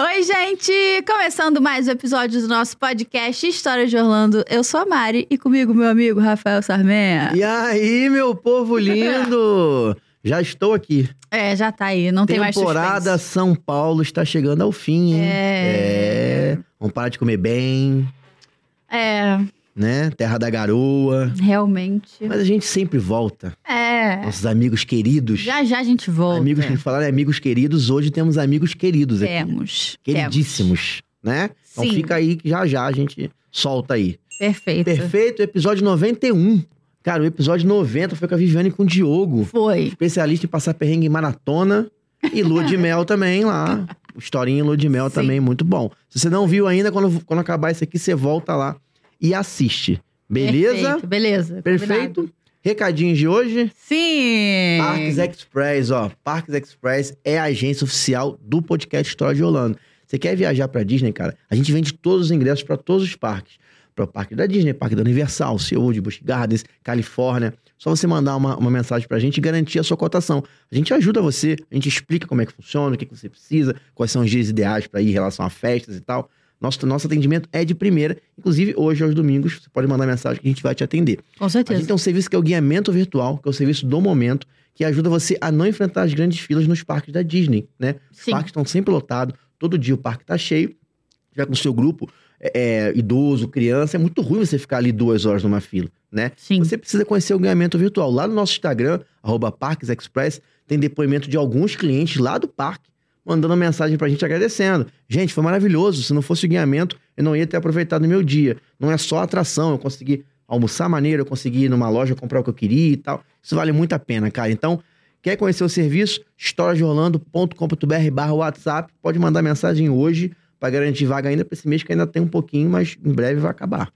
Oi, gente! Começando mais um episódio do nosso podcast História de Orlando. Eu sou a Mari e comigo meu amigo Rafael Sarmenha. E aí, meu povo lindo! Já estou aqui. É, já tá aí, não tem mais Temporada. São Paulo está chegando ao fim, hein? É. É. Vamos parar de comer bem, É, né? Terra da garoa. realmente. Mas a gente sempre volta. É. Nossos amigos queridos. Já já a gente volta. Amigos que falaram em amigos queridos, hoje temos amigos queridos aqui. Temos. Queridíssimos, né? Então Sim. fica aí que já já a gente solta aí. Perfeito. Perfeito, episódio 91. Cara, o episódio 90 foi com a Viviane e com o Diogo. Foi. especialista em passar perrengue em maratona e lua de mel também lá. Historinha em lua de mel Sim. também, muito bom. Se você não viu ainda, quando, quando acabar isso aqui, você volta lá e assiste. Beleza? Perfeito, beleza. Perfeito? Combinado. Recadinhos de hoje. Sim! Parques Express, ó. Parques Express é a agência oficial do podcast História de Orlando. Você quer viajar pra Disney, cara? A gente vende todos os ingressos pra todos os parques. Para o parque da Disney, parque da Universal, SeaWorld, Busch Gardens, Califórnia. Só você mandar uma, uma mensagem pra gente e garantir a sua cotação. A gente ajuda você, a gente explica como é que funciona, o que, que você precisa, quais são os dias ideais para ir em relação a festas e tal. Nosso, nosso atendimento é de primeira. Inclusive, hoje, aos domingos, você pode mandar mensagem que a gente vai te atender. Com A certeza. gente tem um serviço que é o guiamento virtual, que é o serviço do momento, que ajuda você a não enfrentar as grandes filas nos parques da Disney, né? Os Sim. parques estão sempre lotados, todo dia o parque tá cheio. Já com o seu grupo é, é, idoso, criança, é muito ruim você ficar ali duas horas numa fila, né? Sim. Você precisa conhecer o guiamento virtual. Lá no nosso Instagram, arroba Parques Express, tem depoimento de alguns clientes lá do parque, mandando mensagem pra gente agradecendo. Gente, foi maravilhoso. Se não fosse o guiamento, eu não ia ter aproveitado o meu dia. Não é só atração, eu consegui almoçar maneiro, eu consegui ir numa loja comprar o que eu queria e tal. Isso vale muito a pena, cara. Então, quer conhecer o serviço? historiasdeorlando.com.br barra WhatsApp. Pode mandar mensagem hoje para garantir vaga ainda para esse mês, que ainda tem um pouquinho, mas em breve vai acabar.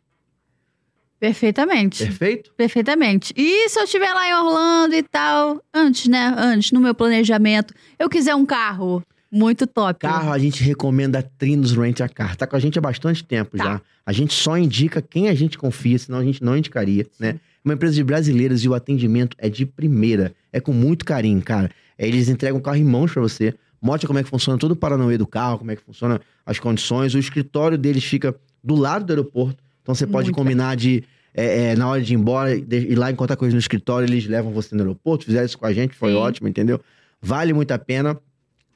Perfeitamente. Perfeito? Perfeitamente. E se eu estiver lá em Orlando e tal, antes, né? Antes, no meu planejamento, eu quiser um carro muito top. Carro, a gente recomenda a Trinos Rent a Car. Tá com a gente há bastante tempo Tá. já. A gente só indica quem a gente confia, senão a gente não indicaria, né? É uma empresa de brasileiros e o atendimento é de primeira. É com muito carinho, cara. É, Eles entregam o carro em mãos pra você. Mostra como é que funciona todo o Paranauê do carro, como é que funciona as condições. O escritório deles fica do lado do aeroporto. Então você pode Muito combinar de, é, é, na hora de ir embora, de ir lá encontrar coisa no escritório, eles levam você no aeroporto. Fizeram isso com a gente, foi Sim. ótimo, entendeu? Vale muito a pena.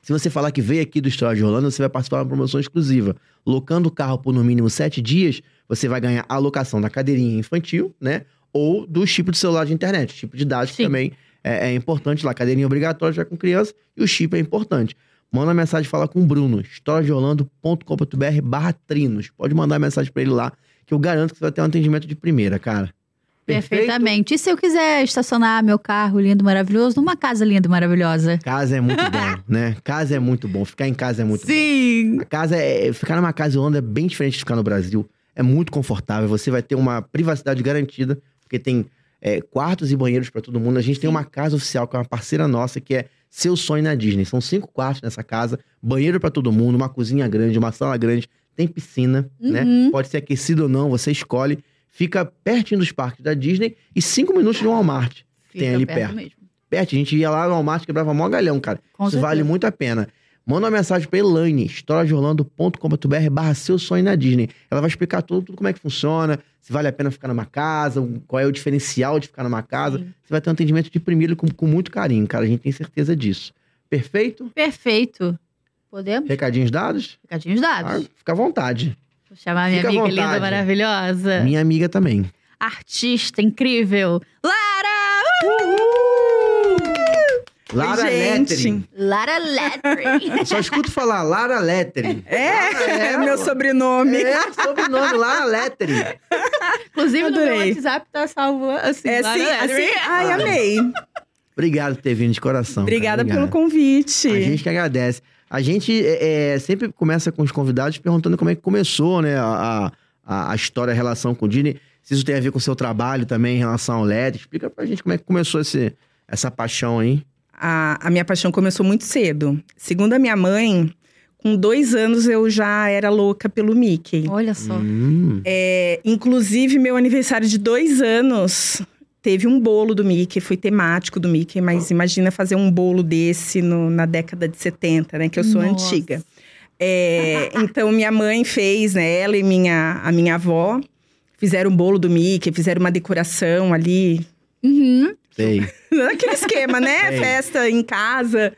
Se você falar que veio aqui do História de Orlando, você vai participar de uma promoção exclusiva. Locando o carro por no mínimo sete dias, você vai ganhar a locação da cadeirinha infantil, né? Ou do chip de celular de internet. Chip de dados que Sim. também é, é importante lá. Cadeirinha obrigatória já com criança e o chip é importante. Manda mensagem, fala com o Bruno, historiadeorlando.com.br barra trinos. Pode mandar mensagem pra ele lá, que eu garanto que você vai ter um atendimento de primeira, cara. Perfeito? Perfeitamente. E se eu quiser estacionar meu carro lindo, maravilhoso, numa casa linda e maravilhosa? Casa é muito bom, né? Casa é muito bom. Ficar em casa é muito bom. Sim! Casa é. Ficar numa casa em Holanda é bem diferente de ficar no Brasil. É muito confortável. Você vai ter uma privacidade garantida, porque tem é, quartos e banheiros pra todo mundo. A gente tem uma casa oficial, que é uma parceira nossa, que é Seu Sonho na Disney. São cinco quartos nessa casa, banheiro pra todo mundo, uma cozinha grande, uma sala grande, tem piscina, né? Uhum. Pode ser aquecido ou não, você escolhe. Fica pertinho dos parques da Disney e cinco minutos de um Walmart. Fica Tem ali perto. mesmo. Perto, a gente ia lá no Walmart, quebrava mó galhão, cara. Com Isso certeza. vale muito a pena. Manda uma mensagem pra Elaine, historiadeorlando.com.br barra seu sonho na Disney. Ela vai explicar tudo, tudo como é que funciona, se vale a pena ficar numa casa, qual é o diferencial de ficar numa casa. Sim. Você vai ter um atendimento de primeiro com, com muito carinho, cara. A gente tem certeza disso. Perfeito? Perfeito. Podemos? Recadinhos dados? Recadinhos Ah, dados. fica à vontade. Vou chamar minha fica amiga linda, vontade. maravilhosa. Minha amiga também. Artista incrível. Lara! Lara Oi, gente. Lettering. Lara Lettering. Só escuto falar Lara Lettering. É, é meu sobrenome. É, sobrenome, Lara Lettering. Inclusive, no meu. WhatsApp tá salvo assim. É Lara assim, Lettering. assim. Ai, amei. Obrigado por ter vindo de coração. cara. Obrigada pelo Obrigado. convite. A gente que agradece. A gente é, é, sempre começa com os convidados perguntando como é que começou, né? A, a, a história, a relação com o Disney. Se isso tem a ver com o seu trabalho também em relação ao LED. Explica pra gente como é que começou esse, essa paixão aí. A, a minha paixão começou muito cedo. Segundo a minha mãe, com dois anos eu já era louca pelo Mickey. Olha só. Hum. É, inclusive, meu aniversário de dois anos teve um bolo do Mickey, foi temático do Mickey, mas imagina fazer um bolo desse no- na década de 70, né? Que eu sou Nossa. antiga. É, então, minha mãe fez, né? Ela e minha, a minha avó fizeram um bolo do Mickey, fizeram uma decoração ali. Uhum. Sei. Aquele esquema, né? Sei. Festa em casa.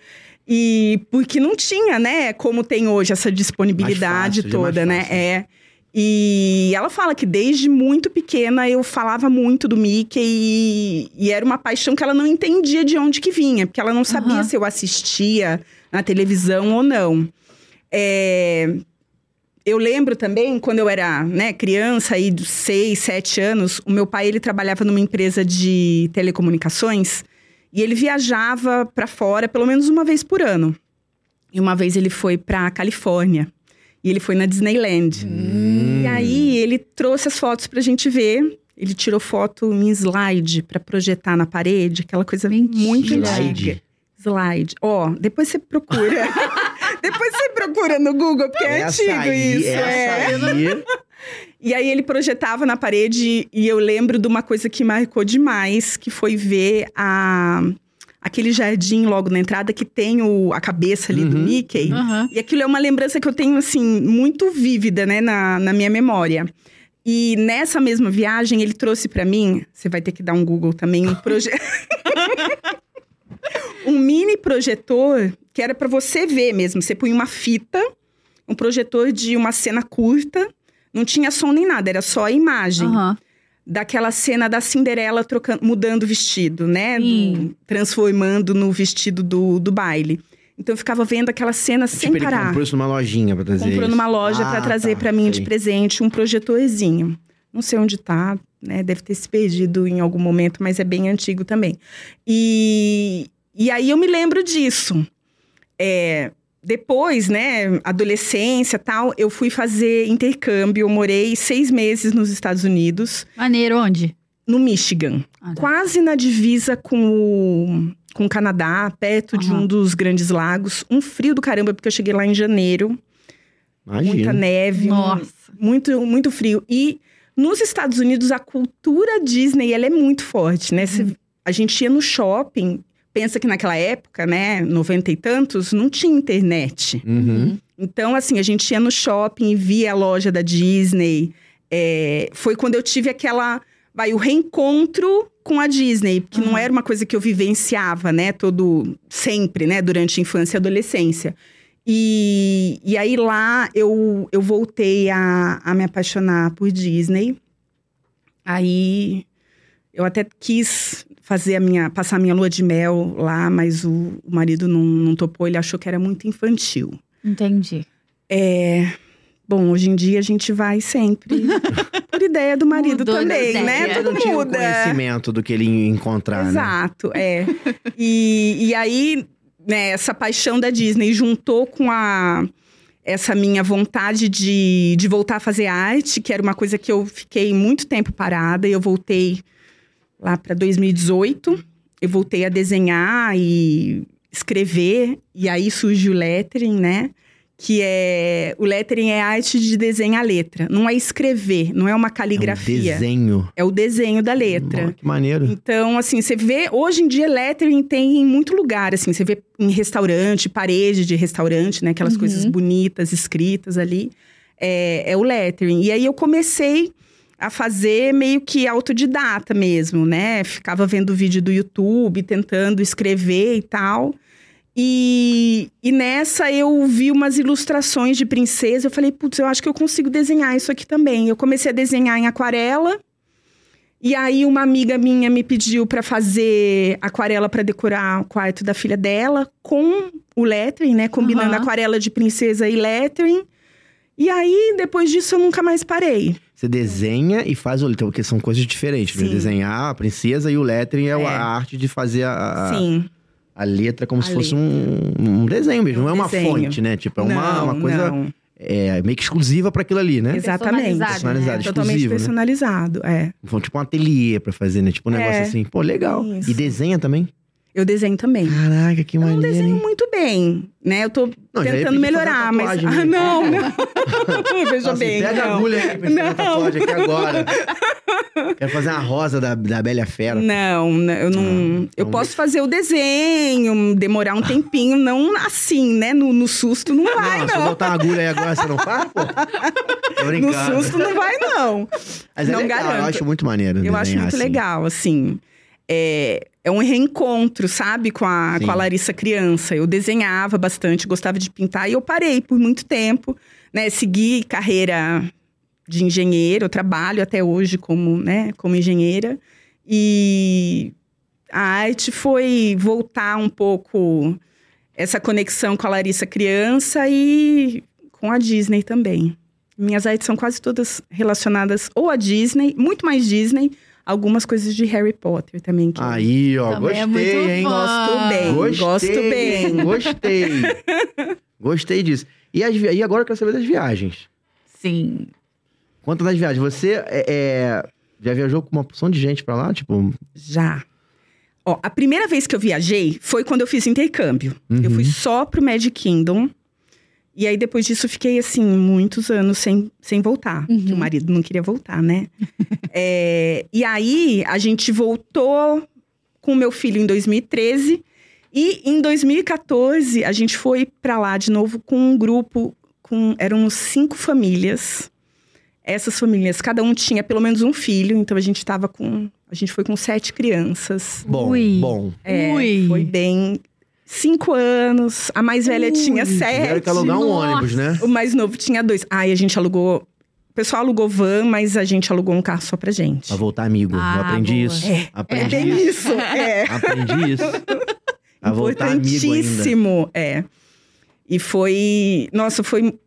E porque não tinha, né? Como tem hoje essa disponibilidade fácil, toda, né? É. E ela fala que desde muito pequena eu falava muito do Mickey e, e era uma paixão que ela não entendia de onde que vinha, porque ela não sabia Aham. se eu assistia na televisão ou não. É, eu lembro também, quando eu era né, criança, aí dos seis, sete anos, o meu pai ele trabalhava numa empresa de telecomunicações e ele viajava para fora pelo menos uma vez por ano. E uma vez ele foi para Califórnia e ele foi na Disneyland. Hum. E aí ele trouxe as fotos pra gente ver. Ele tirou foto em slide pra projetar na parede, aquela coisa Mentira. muito Slide. antiga. Slide. Ó, depois você procura. depois você procura no Google, porque é Essa antigo aí, isso. essa é. aí. E aí ele projetava na parede e eu lembro de uma coisa que marcou demais, que foi ver a aquele jardim logo na entrada que tem o, a cabeça ali do Uhum. Mickey. Aham. E aquilo é uma lembrança que eu tenho, assim, muito vívida, né, na, na minha memória. E nessa mesma viagem, ele trouxe pra mim, você vai ter que dar um Google também, um projeto. um mini projetor que era pra você ver mesmo. Você punha uma fita, um projetor de uma cena curta, não tinha som nem nada, era só a imagem Aham. Daquela cena da Cinderela trocando, mudando o vestido, né? Do- transformando no vestido do, do baile. Então eu ficava vendo aquela cena sem Tipo, ele parar. comprou isso numa lojinha pra trazer Comprou isso. numa loja Ah, pra trazer tá, pra mim de sei. presente um projetorzinho. Não sei onde tá, né? Deve ter se perdido em algum momento, mas é bem antigo também. E, e aí eu me lembro disso. É, depois, né, adolescência e tal, eu fui fazer intercâmbio. Eu morei seis meses nos Estados Unidos, Maneiro, onde? no Michigan. Ah, tá. Quase na divisa com o, com o Canadá, perto de Aham. um dos grandes lagos. Um frio do caramba, porque eu cheguei lá em janeiro. Muita Imagina. neve, um- Nossa. muito, muito frio. E nos Estados Unidos, a cultura Disney, ela é muito forte, né? Cê- a gente ia no shopping, pensa que naquela época, né, noventa e tantos, não tinha internet. Uhum. Então, assim, a gente ia no shopping e via a loja da Disney. É, foi quando eu tive aquela, vai, o reencontro com a Disney, que não Uhum. era uma coisa que eu vivenciava, né, todo, sempre, né, durante a infância e adolescência. E, e aí lá eu, eu voltei a, a me apaixonar por Disney. Aí eu até quis fazer a minha, passar a minha lua de mel lá, mas o, o marido não, não topou, ele achou que era muito infantil. Entendi. É. Bom, hoje em dia a gente vai sempre por ideia do marido Mudou também, né? Tudo não tinha o muda. conhecimento do que ele encontrar, né? Exato, é. E, e aí, né, essa paixão da Disney juntou com a essa minha vontade de, de voltar a fazer arte, que era uma coisa que eu fiquei muito tempo parada, e eu voltei lá para 2018. Eu voltei a desenhar e escrever, e aí surge o lettering, né? Que é. O lettering é arte de desenhar letra. Não é escrever, não é uma É um caligrafia. desenho. É o desenho da letra. Que maneiro. Então, assim, você vê, hoje em dia, lettering tem em muito lugar, assim, você vê em restaurante, parede de restaurante, né? Aquelas Uhum. coisas bonitas, escritas ali. É, é o lettering. E aí eu comecei a fazer meio que autodidata mesmo, né? Ficava vendo vídeo do YouTube, tentando escrever e tal. E, e nessa eu vi umas ilustrações de princesa. Eu falei, putz, eu acho que eu consigo desenhar isso aqui também. Eu comecei a desenhar em aquarela. E aí uma amiga minha me pediu para fazer aquarela para decorar o quarto da filha dela com o lettering, né, combinando Aham. aquarela de princesa e lettering. E aí depois disso eu nunca mais parei. Você desenha e faz o lettering, porque são coisas diferentes. né? Desenhar a princesa e o lettering é, É. a arte de fazer a, a, Sim. a letra como A se fosse um, um desenho mesmo. É um Não é uma desenho. fonte, né? Tipo, é uma, não, uma coisa não. é, meio que exclusiva para aquilo ali, né? Exatamente. Personalizado, Personalizado, né? Totalmente né? personalizado, é. Foi tipo um ateliê pra fazer, né? Tipo um É, negócio assim. Pô, legal. isso. E desenha também? Eu desenho também. Caraca, que Eu não maneiro, desenho hein? muito bem, né? Eu tô Não, ia tentando melhorar, mas. tatuagem Ah, não, não. Veja bem. Pega a não. agulha aí pra a Não. tatuagem aqui agora. Quero fazer uma rosa da, da Bela Fera. Não, né, eu não. Ah, eu posso fazer o desenho, demorar um tempinho, não assim, né? No, no susto não vai, não, se eu não. botar uma agulha aí agora, você não faz, pô? Tô No susto não vai, não. Mas é não legal, garanto. eu acho muito maneiro Eu acho muito assim. legal, assim. É, é um reencontro, sabe, com a, Sim. com a Larissa criança. Eu desenhava bastante, gostava de pintar e eu parei por muito tempo, né? Segui carreira de engenheiro, eu trabalho até hoje como, né, como engenheira. E a arte foi voltar um pouco essa conexão com a Larissa criança e com a Disney também. Minhas artes são quase todas relacionadas ou a Disney, muito mais Disney, algumas coisas de Harry Potter também. Que Aí, ó, Também é gostei, muito hein? fã. Gosto bem, Gostei, gosto bem. Gostei. gostei disso. E, as e agora eu quero saber das viagens. Sim. Conta das viagens. Você é, é, já viajou com uma porção de gente pra lá? Tipo, Já. Ó, a primeira vez que eu viajei foi quando eu fiz intercâmbio. Eu Uhum. fui só pro Magic Kingdom. E aí, depois disso, eu fiquei, assim, muitos anos sem, sem voltar. Uhum. Porque o marido não queria voltar, né? É, e aí, a gente voltou com o meu filho em 2013. E em 2014, a gente foi pra lá de novo com um grupo. Com, eram cinco famílias. Essas famílias, cada um tinha pelo menos um filho. Então, a gente tava com... A gente foi com sete crianças. bom, Ui. bom. É, Ui. foi bem. Cinco anos. A mais velha Ui. tinha sete. que alugar um Nossa. ônibus, né? O mais novo tinha dois. Aí a gente alugou. O pessoal alugou van, mas a gente alugou um carro só pra gente. Pra voltar amigo. eu Ah, aprendi boa. isso. É, é Aprendi bem isso. isso. É. Aprendi isso. Pra voltar amigo ainda. Importantíssimo. É. E foi. Nossa, foi.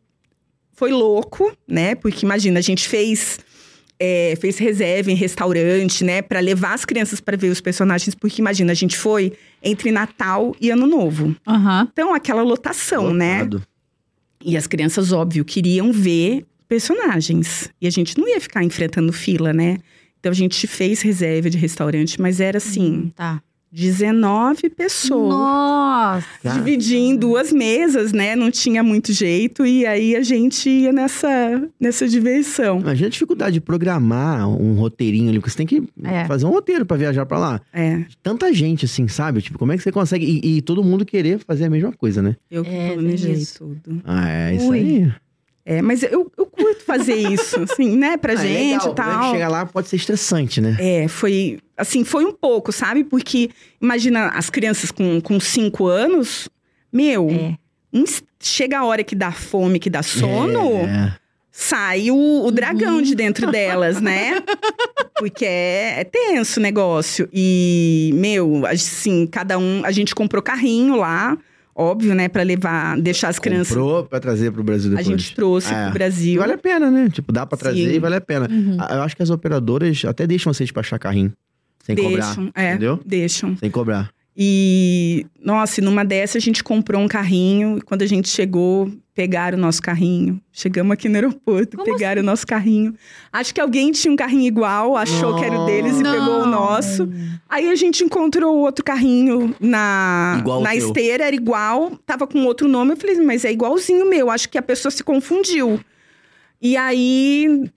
Foi louco, né? Porque imagina, a gente fez. é, fez reserva em restaurante, né? Pra levar as crianças pra ver os personagens. Porque imagina, a gente foi entre Natal e Ano Novo. Aham. Então, aquela lotação, né? Lotado. E as crianças, óbvio, queriam ver personagens. E a gente não ia ficar enfrentando fila, né? Então a gente fez reserva de restaurante, mas era assim, Tá. 19 pessoas. Nossa. Dividir em duas mesas, né? Não tinha muito jeito. E aí a gente ia nessa, nessa diversão. Imagina a dificuldade de programar um roteirinho ali, porque você tem que É. fazer um roteiro pra viajar pra lá. É, Tanta gente assim, sabe? Tipo, como é que você consegue. E, e todo mundo querer fazer a mesma coisa, né? eu que É, planejei tudo. Ah, é isso Ui. aí. É, mas eu, eu curto fazer isso, assim, né? Pra Ah, é gente e O problema é tal. chegar lá pode ser estressante, né? É, foi. Assim, foi um pouco, sabe? Porque, imagina, as crianças com, com cinco anos, meu, É. um- chega a hora que dá fome, que dá sono, É. sai o, o dragão de dentro delas, né? Porque é, é tenso o negócio. E, meu, assim, cada um. A gente comprou carrinho lá, óbvio, né? Pra levar, deixar as crianças. Comprou pra trazer pro Brasil A depois. gente trouxe É. pro E Brasil. vale a pena, né? Tipo, dá pra trazer Sim. e vale a pena. Uhum. Ah, Eu acho que as operadoras até deixam você despachar carrinho. Sem cobrar. deixam, é, entendeu? deixam. Sem cobrar. E, nossa, e numa dessa a gente comprou um carrinho. E quando a gente chegou, pegaram o nosso carrinho. Chegamos aqui no aeroporto, Como pegaram o nosso carrinho. Acho que alguém tinha um carrinho igual, achou que era o deles e Não. pegou o nosso. Aí a gente encontrou outro carrinho na, Igual na esteira, era igual, tava com outro nome. Eu falei, mas é igualzinho o meu. Acho que a pessoa se confundiu. E aí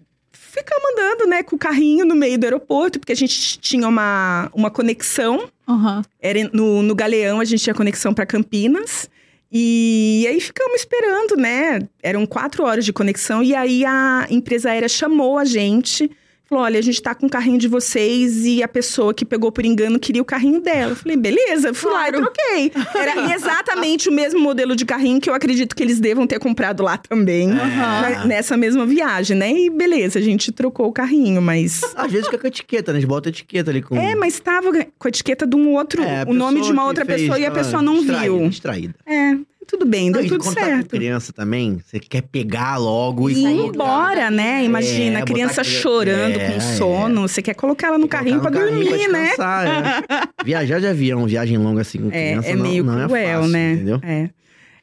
ficamos andando, né, com o carrinho no meio do aeroporto, porque a gente tinha uma, uma conexão. Aham. Era no, no Galeão, a gente tinha conexão para Campinas. E aí ficamos esperando, né? Eram quatro horas de conexão. E aí a empresa aérea chamou a gente. Falou, olha, a gente tá com o carrinho de vocês e a pessoa que pegou por engano queria o carrinho dela. Eu falei, beleza, fui lá e Claro. troquei. Era exatamente o mesmo modelo de carrinho que eu acredito que eles devam ter comprado lá também. Na- nessa mesma viagem, né? E beleza, a gente trocou o carrinho, mas... Às vezes fica com a etiqueta, né? Eles botam a etiqueta ali com. É, mas tava com a etiqueta de um outro, É, o nome de uma outra fez, pessoa e a tava pessoa não distraída, viu. Distraída. É, tudo bem, deu Não, tudo quando tá com certo. criança também, você quer pegar logo E e, ir colocar. embora, né? Imagina, É, a criança botar chorando É, com sono. Você quer colocar ela no Quer carrinho pra no dormir, né? descansar, é. Viajar de avião, viagem longa assim com É, criança, é não, meio não cruel, é fácil, né? entendeu? É.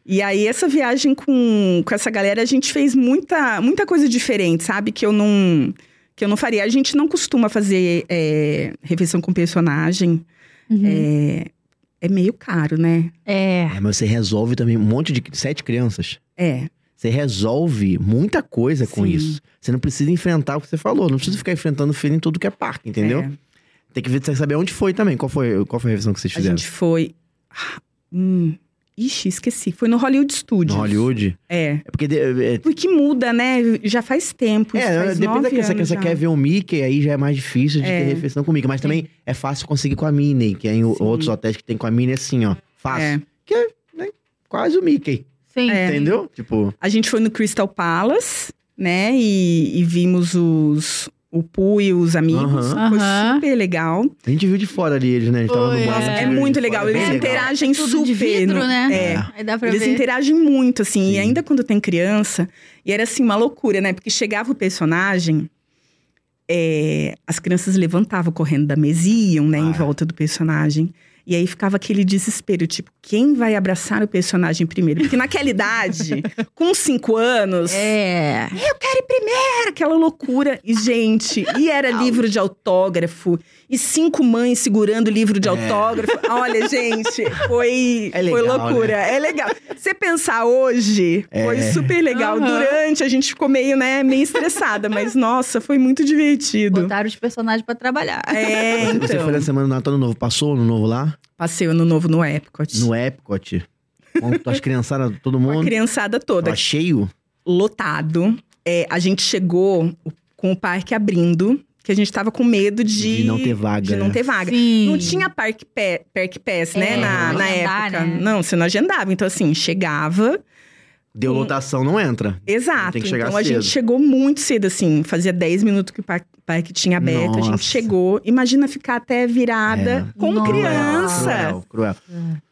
E aí, essa viagem com, com essa galera, a gente fez muita, muita coisa diferente, sabe? Que eu não. Que eu não faria. A gente não costuma fazer é, refeição com personagem. Uhum. É, meio caro, né? É. É, mas você resolve também um monte de sete crianças. É. Você resolve muita coisa com Sim. isso. Você não precisa enfrentar o que você falou. Não precisa ficar enfrentando fila em tudo que é parque, entendeu? É. Tem que ver, tem que saber onde foi também. Qual foi, qual foi a revisão que vocês A fizeram? gente foi. Ah, Hum, ixi, esqueci. Foi no Hollywood Studios. No Hollywood? É. É porque... de- é, Porque muda, né? Já faz tempo. isso É, faz depende da criança. Se a criança quer ver o Mickey, aí já é mais difícil de É. ter refeição com o Mickey. Mas também é fácil conseguir com a Minnie, que é em Sim. outros hotéis que tem com a Minnie assim, ó. Fácil. É. Que é né, quase o Mickey. Sim. É. Entendeu? Tipo, A gente foi no Crystal Palace, né? E, e vimos os. O Pooh e os amigos. Foi super legal. a gente viu de fora ali eles, né? A gente tava no Foi, bar, é. É muito legal. Eles bem interagem Tudo super. de vidro, no- né? É. Aí dá pra Eles ver. interagem muito, assim, Sim. e ainda quando tem criança. E era assim, uma loucura, né? Porque chegava o personagem, é, as crianças levantavam correndo da mesa e iam, né, em Ah. volta do personagem. E aí ficava aquele desespero, tipo, quem vai abraçar o personagem primeiro? Porque naquela idade, com cinco anos, É. era aquela loucura. E, gente, e era livro de autógrafo. E cinco mães segurando o livro de autógrafo. Olha, gente, foi, É foi legal, loucura. É legal. Você pensar hoje, foi É. super legal. Aham. Durante, a gente ficou meio, né, meio estressada. Mas, nossa, foi muito divertido. Botaram os personagens pra trabalhar. É, Você- Você então. foi na semana do Natal no Novo, passou no Novo lá? Passei ano novo no Epcot. No Epcot. Com as criançadas, todo Com a mundo. criançada toda. Tava cheio? Lotado. É, a gente chegou com o parque abrindo, que a gente tava com medo de... De não ter vaga, De não né? ter vaga. Sim. Não tinha parque pé, Park Pass, né, É, na, na agendar, época. né? Não, você não agendava. Então, assim, chegava. Deu lotação, não entra. Exato. Tem que chegar então, a cedo. gente chegou muito cedo, assim. Fazia 10 minutos que o parque, parque tinha aberto. A Nossa. gente chegou. Imagina ficar até virada É. com Nossa. criança. Cruel, cruel.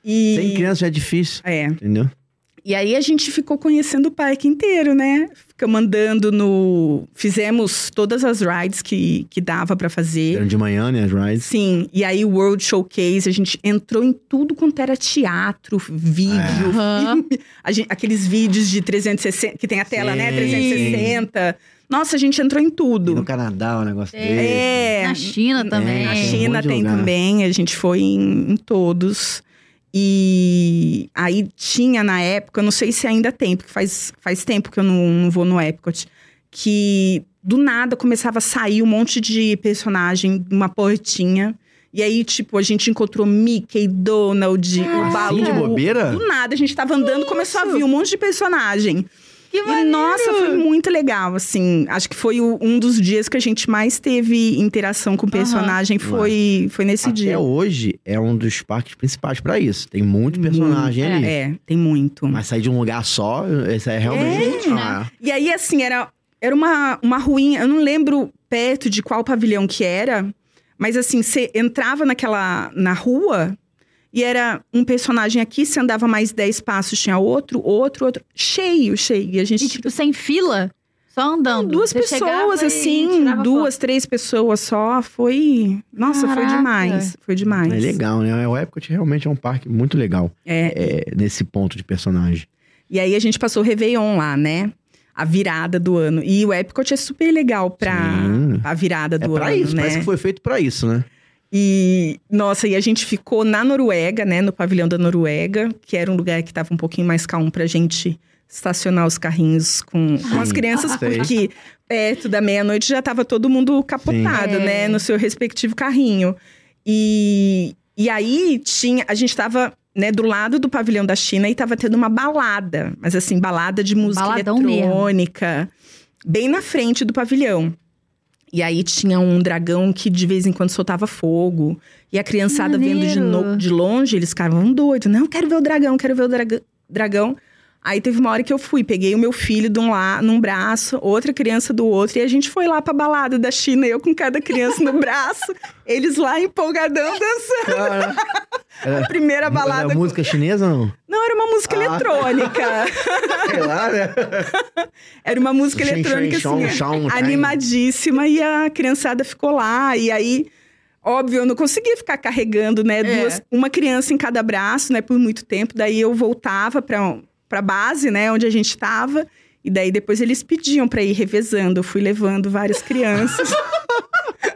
E, Sem criança já é difícil, É. entendeu? E aí a gente ficou conhecendo o parque inteiro, né? Ficamos andando no. Fizemos todas as rides que, que dava pra fazer. Eram de manhã, né, as rides. Sim, e aí o World Showcase, a gente entrou em tudo quanto era teatro, vídeo. A gente- aqueles vídeos de 360, que tem a tela, né? Sim. 360. Nossa, a gente entrou em E tudo. no Canadá, o negócio É. dele. É, Na China também. na tem um China tem lugar. também, a gente foi em, em todos. E aí tinha na época, eu não sei se ainda tem, porque faz, faz tempo que eu não, não vou no Epcot, que do nada começava a sair um monte de personagem, uma portinha. E aí, tipo, a gente encontrou Mickey, Donald, o Assim Balu. de bobeira? Do nada, a gente tava andando, começou a vir um monte de personagem. Que E, nossa, foi muito legal, assim. Acho que foi o- um dos dias que a gente mais teve interação com o personagem, foi, foi nesse Até dia. hoje, é um dos parques principais pra isso. Tem muito personagem ali. É, tem muito. Mas sair de um lugar só, esse é realmente... É, Ah, E aí, assim, era, era uma, uma ruinha, eu não lembro perto de qual pavilhão que era, mas assim, você entrava naquela, na rua e era um personagem aqui, você andava mais 10 passos, tinha outro, outro, outro, cheio, cheio. E a gente, E, tipo, sem fila? Só andando? duas Você pessoas, assim, duas, três pessoas só, foi... Nossa, foi Caraca. demais, foi demais. é legal, né? O Epcot realmente é um parque muito legal. É, é, nesse ponto de personagem. E aí a gente passou o Réveillon lá, né? A virada do ano. E o Epcot é super legal pra Sim. a virada É do pra ano, isso, né? parece que foi feito pra isso, né? E, nossa, e a gente ficou na Noruega, né? No pavilhão da Noruega, que era um lugar que tava um pouquinho mais calmo pra gente estacionar os carrinhos com, com as crianças, sei. porque perto da meia-noite já tava todo mundo capotado, Sim. né? É. No seu respectivo carrinho. E, e aí tinha. A gente tava. Né, do lado do pavilhão da China e tava tendo uma balada, mas assim, balada de música Baladão mesmo. eletrônica, bem na frente do pavilhão. E aí tinha um dragão que de vez em quando soltava fogo. E a criançada vendo de, no- de longe, eles ficavam doidos. Não, quero ver o dragão, quero ver o draga- dragão. Aí teve uma hora que eu fui, peguei o meu filho de um lá, num braço, outra criança do outro, e a gente foi lá pra balada da China, eu com cada criança no braço, eles lá empolgadão dançando. A primeira balada. Era música chinesa ou não? Não, era uma música Ah. eletrônica. Sei lá, né? Era uma música Shen, eletrônica, shen, assim, shine. animadíssima. E a criançada ficou lá. E aí, óbvio, eu não conseguia ficar carregando, né? É. Duas, uma criança em cada braço, né? Por muito tempo. Daí eu voltava pra, pra base, né? Onde a gente tava. E daí depois eles pediam pra ir revezando. Eu fui levando várias crianças.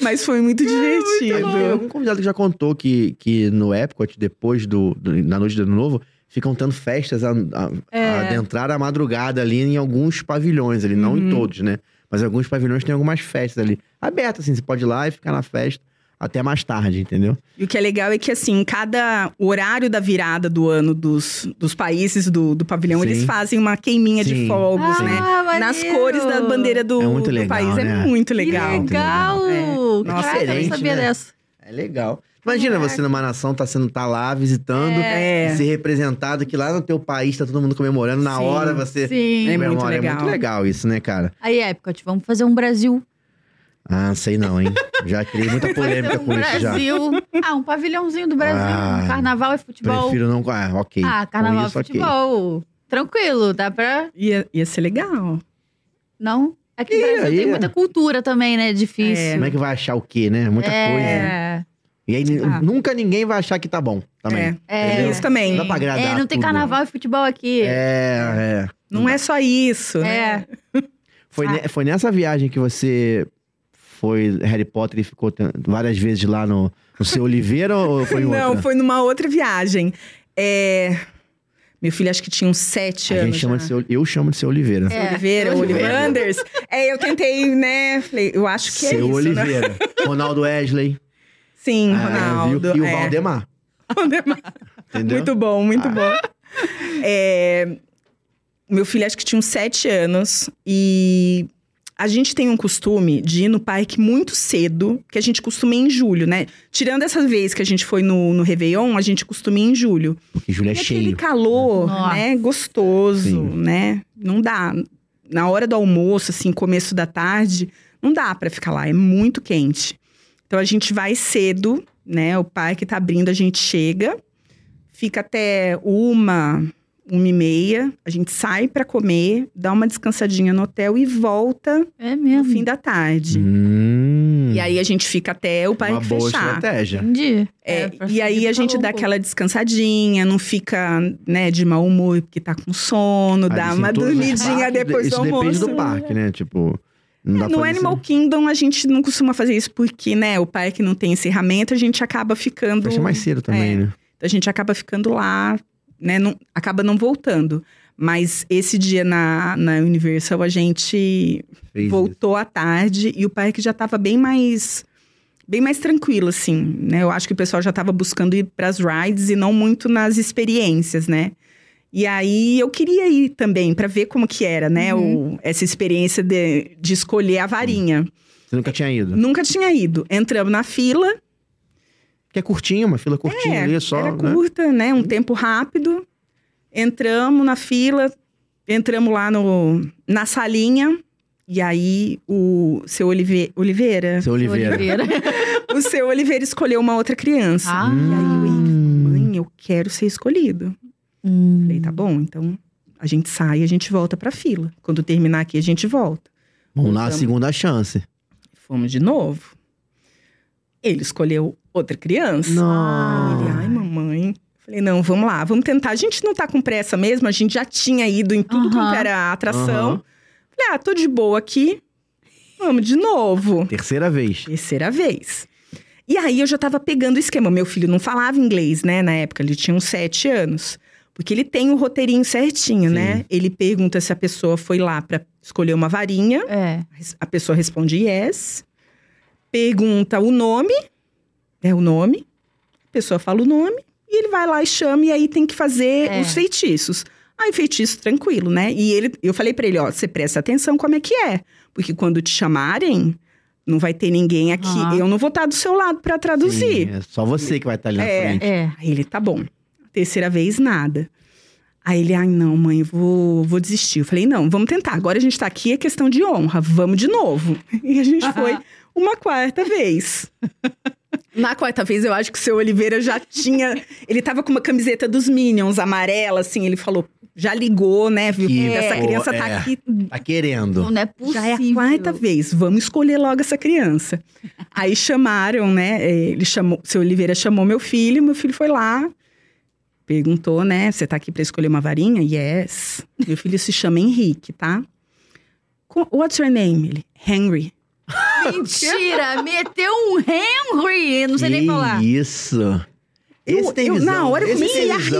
Mas foi muito divertido. Tem algum convidado que já contou que, que no Epcot, depois do, do- na noite do ano novo, ficam tendo festas a, a, É. a adentrar a madrugada ali em alguns pavilhões ali, não em Uhum. todos, né? Mas alguns pavilhões tem algumas festas ali. Abertas, assim, você pode ir lá e ficar na festa até mais tarde, entendeu? E o que é legal é que, assim, cada horário da virada do ano dos, dos países do, do pavilhão, Sim. eles fazem uma queiminha Sim. de fogos, né? Ah, Nas maneiro. cores da bandeira do, É muito do legal, país. né? É muito Que legal. legal! É. Caraca, Nossa, eu diferente, não sabia né? dessa. É legal. Imagina você numa nação, tá sendo tá lá visitando, É. e ser representado, que lá no teu país tá todo mundo comemorando, na Sim. hora você Sim. É muito comemora. É legal. muito legal isso, né, cara? Aí, Epcot, vamos fazer um Brasil. Ah, sei não, hein? Já criei muita polêmica um com isso já. Brasil. Ah, um pavilhãozinho do Brasil. Ah, um carnaval e futebol. Prefiro não. Ah, ok. Ah, carnaval e ok. futebol. Tranquilo, dá pra. Ia, ia ser legal. Não? É que Ih, o Brasil aí tem é. muita cultura também, né? Difícil. É. Como é que vai achar o quê, né? Muita é, coisa. E aí Ah. nunca ninguém vai achar que tá bom também. É. É, isso também. Não dá pra agradar É, não tem tudo. carnaval e futebol aqui. É, é. Não é só isso, É. né? Foi, Ah. ne- foi nessa viagem que você foi Harry Potter e ficou várias vezes lá no, no seu Oliveira ou foi em outra? Não, foi numa outra viagem. É... Meu filho acho que tinha uns sete A anos. gente chama de seu, eu chamo de seu Oliveira. É. Oliveira, Oliveira. Olivanders. É, eu tentei, né? Falei, eu acho que é seu isso, né? Oliveira. Ronaldo Wesley. Sim, Ah, Ronaldo. E o é. Valdemar. Valdemar. Entendeu? Muito bom, muito bom. É, meu filho acho que tinha uns sete anos e a gente tem um costume de ir no parque muito cedo, que a gente costuma ir em julho, né? Tirando essa vez que a gente foi no, no Réveillon, a gente costuma ir em julho. Porque Júlio é e aquele cheio. calor, Nossa. né? Gostoso, Sim. né? Não dá. Na hora do almoço, assim, começo da tarde, não dá pra ficar lá, é muito quente. Então a gente vai cedo, né? O parque tá abrindo, a gente chega, fica até uma, uma e meia, a gente sai pra comer, dá uma descansadinha no hotel e volta É no fim da tarde. Hum, E aí a gente fica até o uma parque boa fechar. estratégia. Entendi. É, pra e aí a gente dá um pouco. aquela descansadinha, não fica, né, de mau humor porque tá com sono, dá Mas, assim, uma dormidinha depois isso do almoço. depende do parque, né? Tipo, não dá No Animal Kingdom a gente não costuma fazer isso porque, né, o parque não tem encerramento, a gente acaba ficando. Fecha mais cedo também, É. né? A gente acaba ficando lá, né, não- acaba não voltando. Mas esse dia na, na Universal a gente Fez voltou à tarde e o parque já estava bem mais bem mais tranquilo assim, né? Eu acho que o pessoal já estava buscando ir para as rides e não muito nas experiências, né? E aí eu queria ir também para ver como que era, né? O, essa experiência de, de escolher a varinha. isso. Você nunca tinha ido? Nunca tinha ido. Entramos na fila, Que é curtinho, uma fila curtinha é, ali, só. era né? curta, né? Um tempo rápido. Entramos na fila, entramos lá no, na salinha. E aí o seu Olive, Oliveira, Seu Oliveira. Oliveira. o seu Oliveira escolheu uma outra criança. Ah. E aí eu Henrique, Hum. mãe, eu quero ser escolhido. Hum. Falei, tá bom, então a gente sai e a gente volta pra fila. Quando terminar aqui, a gente volta. Vamos lá, segunda chance. Fomos de novo. Ele escolheu outra criança. Não. Ele, ai, mamãe. Falei, não, vamos lá, vamos tentar. A gente não tá com pressa mesmo, a gente já tinha ido em tudo quanto era atração. Aham. Falei, ah, tô de boa aqui. Vamos de novo. Terceira vez. Terceira vez. E aí eu já tava pegando o esquema. Meu filho não falava inglês, né, na época, ele tinha uns sete anos. Porque ele tem o roteirinho certinho, Sim. né? Ele pergunta se a pessoa foi lá pra escolher uma varinha. É. A pessoa responde yes. Pergunta o nome, é o nome. A pessoa fala o nome e ele vai lá e chama e aí tem que fazer É. os feitiços. Aí feitiço tranquilo, né? E ele, eu falei pra ele, ó, você presta atenção como é que é, porque quando te chamarem, não vai ter ninguém aqui, Aham. eu não vou estar do seu lado pra traduzir. Sim, é só você que vai estar ali na É. frente. É. Aí ele, tá bom. Terceira vez, nada. Aí ele, ai não, mãe, eu vou, vou desistir. Eu falei, não, vamos tentar. Agora a gente tá aqui, é questão de honra. Vamos de novo. E a gente foi uma quarta vez. Na quarta vez, eu acho que o seu Oliveira já tinha. Ele tava com uma camiseta dos Minions amarela, assim. Ele falou, já ligou, né? Viu? Que, Essa criança tá é. aqui Tá querendo. Não é possível. já é a quarta vez, vamos escolher logo essa criança. Aí chamaram, né? eh, Ele chamou, seu Oliveira chamou meu filho, meu filho foi lá, perguntou, né? Você tá aqui pra escolher uma varinha? Yes. Meu filho se chama Henrique, tá? What's your name? Ele, Henry. Mentira! Meteu um Henry! Não sei nem Que falar. Isso. Esse tem eu, visão. Na hora eu esse comecei tem a rir.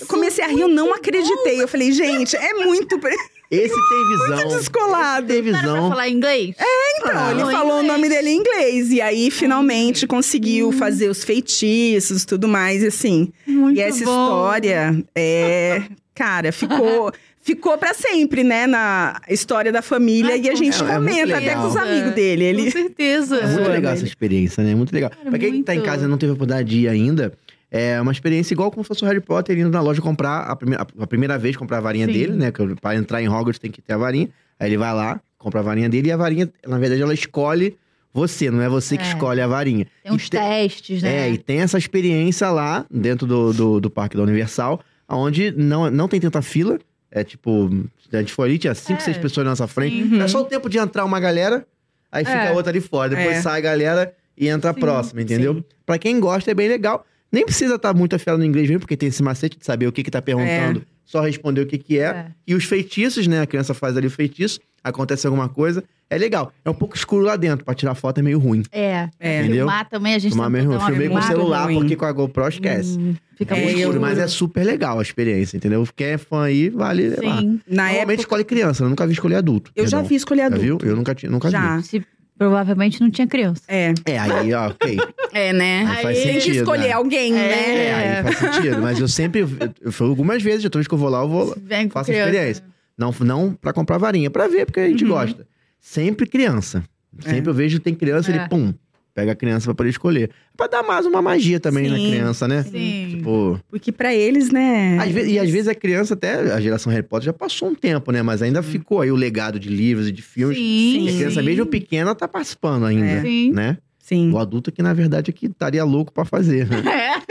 Eu comecei a rir, eu não acreditei. Eu falei, gente, é muito, Esse tem visão. descolado. Tem O cara vai visão. falar inglês? Então, Ah, ele falou o inglês. nome dele em inglês. E aí, finalmente, conseguiu Hum. fazer os feitiços, tudo mais, assim. Muito e essa bom. história, é... Cara, ficou... Ficou pra sempre, né, na história da família. Ah, e a com gente. É muito comenta até legal. com os amigos dele. Com Ele... certeza. É muito legal essa experiência, né? É muito legal. Cara, pra quem tá em muito. casa e não teve a oportunidade de ir ainda, é uma experiência igual como se fosse o Harry Potter indo na loja comprar a primeira, a primeira vez comprar a varinha Sim. dele, né? Pra entrar em Hogwarts tem que ter a varinha. Aí ele vai lá, compra a varinha dele e a varinha, na verdade, ela escolhe você, não é você que É. escolhe a varinha. Tem uns E te- testes, né? É, e tem essa experiência lá dentro do, do, do Parque da Universal, onde não, não tem tanta fila. É tipo, a gente foi ali, tinha cinco, É. seis pessoas na nossa frente. Sim. É só o tempo de entrar uma galera, aí fica É. a outra ali fora. Depois É. sai a galera e entra a próxima, entendeu? sim. Pra quem gosta, é bem legal. Nem precisa estar muito afiado no inglês mesmo, porque tem esse macete de saber o que que tá perguntando. Só responder o que que é. É. E os feitiços, né? A criança faz ali o feitiço, acontece alguma coisa. É legal. É um pouco escuro lá dentro. Pra tirar foto é meio ruim. É. É. Entendeu? Filmar também, a gente Tomar tentou mesmo. Filmei com o celular, ruim. porque com a GoPro esquece. Hum, fica É, muito Escuro, mas é super legal a experiência, entendeu? Quem é fã aí, vale levar. Sim. Na Normalmente época, escolhe criança, eu nunca vi escolher adulto. eu já perdão. vi escolher Já adulto. viu? Eu nunca, tinha, nunca Já. vi. Se, provavelmente não tinha criança. É. É, aí, ó, ok. É, né? Aí faz Aí Tem que sentido, escolher né? alguém, né? É, aí faz sentido. Mas eu sempre, eu, eu fui algumas vezes, toda vez que eu vou lá, eu vou, Vem com faço a criança. experiência. Não, não pra comprar varinha, pra ver, porque a gente Uhum. gosta. Sempre criança. Sempre eu vejo tem criança, É. ele, pum, pega a criança pra poder escolher. Pra dar mais uma magia também na Sim, criança, né? Sim. Tipo, Porque pra eles, né? Às ve- e às vezes a criança, até a geração Harry Potter já passou um tempo, né? Mas ainda ficou aí o legado de livros e de filmes. Sim. E a criança, sim. mesmo pequena, tá participando ainda, É. Sim. né? Sim. O adulto que, na verdade, aqui estaria louco pra fazer. né?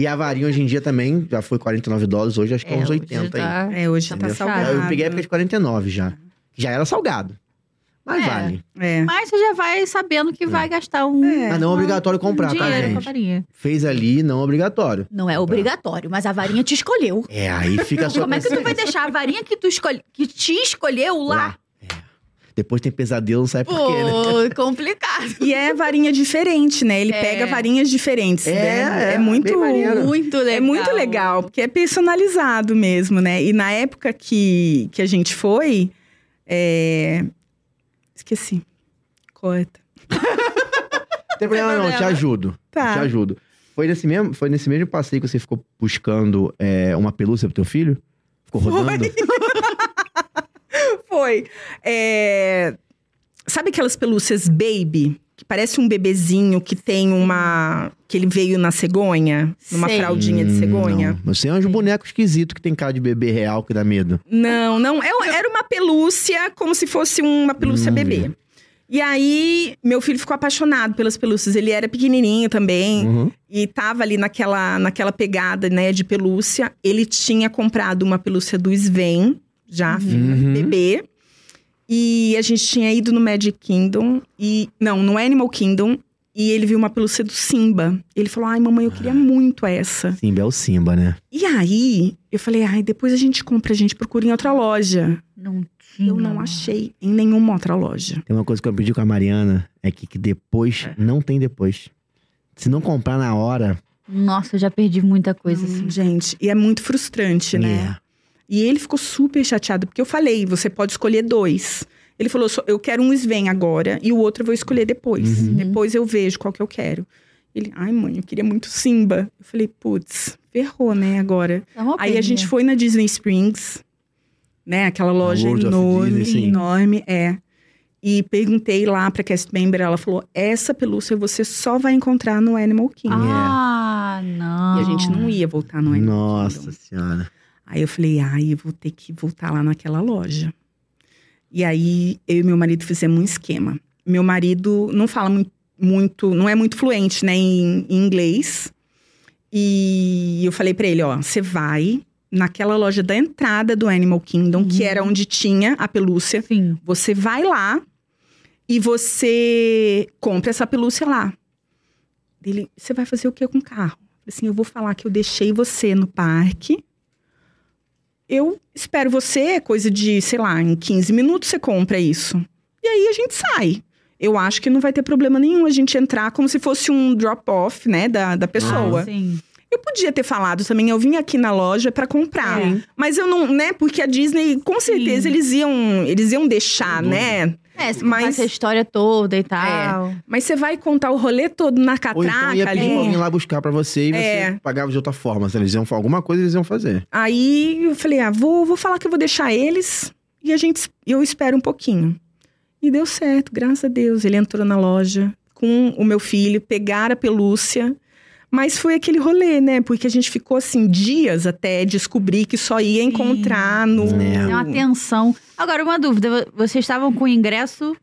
É. e a varinha hoje em dia também já foi 49 dólares, hoje acho que é, uns 80 aí. tá... É, hoje tá Entendeu? salgado. Eu peguei a época de 49 já. Já era salgado. Mas É. vale. É. Mas você já vai sabendo que vai gastar um... É. Mas não é obrigatório comprar, tá, com a gente? varinha. Fez ali, não é obrigatório. Não é obrigatório, mas a varinha te escolheu. É, aí fica sua Como é que tu vai deixar a varinha que, tu escolhe... que te escolheu lá? lá? É. Depois tem pesadelo, não sabe por quê, né? Complicado. E é varinha diferente, né? Ele É. pega varinhas diferentes, É, né? é, É muito. Muito legal. É muito legal, porque é personalizado mesmo, né? E na época que, que a gente foi, é... esqueci. Corta. Não tem problema não, te problema. ajudo. Tá. Te ajudo. Foi nesse mesmo, foi nesse mesmo passeio que você ficou buscando é, uma pelúcia pro teu filho? Ficou rodando? Foi. É, Sabe aquelas pelúcias baby? Que parece um bebezinho que tem uma. que ele veio na cegonha? Numa Sei. fraldinha de Hum, cegonha? Não. Você é uns bonecos esquisitos que tem cara de bebê real que dá medo. Não, não. é- Era uma pelúcia, como se fosse uma pelúcia Hum, bebê. E aí, meu filho ficou apaixonado pelas pelúcias. Ele era pequenininho também. Uhum. E tava ali naquela, naquela pegada, né, de pelúcia. Ele tinha comprado uma pelúcia do Sven, já Uhum. bebê. E a gente tinha ido no Magic Kingdom. e Não, no Animal Kingdom. E ele viu uma pelúcia do Simba. Ele falou, ai, mamãe, eu Ah. queria muito essa. Simba é o Simba, né? E aí, eu falei, ai, depois a gente compra, a gente procura em outra loja. Não tinha. Eu não achei em nenhuma outra loja. Tem uma coisa que eu pedi com a Mariana, é que, que depois, não tem depois. Se não comprar na hora, Nossa, eu já perdi muita coisa Hum, assim. Gente, e é muito frustrante, né? é. E ele ficou super chateado, porque eu falei, você pode escolher dois. Ele falou, "Só- eu quero um Sven agora e o outro eu vou escolher depois. Uhum. Depois eu vejo qual que eu quero. Ele, ai mãe, eu queria muito Simba. Eu falei, putz, ferrou, né, agora. É Aí a gente foi na Disney Springs, né, aquela loja enorme, Disney, enorme, é. E perguntei lá pra cast member, ela falou, essa pelúcia você só vai encontrar no Animal Kingdom. Ah, não. E a gente não ia voltar no Animal Nossa Kingdom. senhora. Aí eu falei, ai, eu vou ter que voltar lá naquela loja. E aí eu e meu marido fizemos um esquema. Meu marido não fala mu- muito, não é muito fluente, né, em, em inglês. E eu falei pra ele, ó, você vai naquela loja da entrada do Animal Kingdom, que Uhum. era onde tinha a pelúcia. Sim. Você vai lá e você compra essa pelúcia lá. Ele, você vai fazer o que com o carro? Assim, eu vou falar que eu deixei você no parque. Eu espero você, coisa de, sei lá, em 15 minutos você compra isso. E aí a gente sai. Eu acho que não vai ter problema nenhum a gente entrar como se fosse um drop-off, né, da, da pessoa. Ah, sim. Eu podia ter falado também, eu vim aqui na loja pra comprar. É. Mas eu não, né? Porque a Disney, com certeza, eles iam, eles iam deixar, né? É, Mas- essa história toda e tal. Mas você vai contar o rolê todo na Ou então catraca ia pedir ali. alguém lá buscar pra você e você É. pagava de outra forma. Se eles iam fazer alguma coisa, eles iam fazer. Aí eu falei, ah, vou, vou falar que eu vou deixar eles e a gente, eu espero um pouquinho. E deu certo, graças a Deus. Ele entrou na loja com o meu filho, pegaram a pelúcia. Mas foi aquele rolê, né? Porque a gente ficou assim dias até descobrir que só ia encontrar no. É. Uma tensão. Agora, uma dúvida. vo- Vocês estavam com ingresso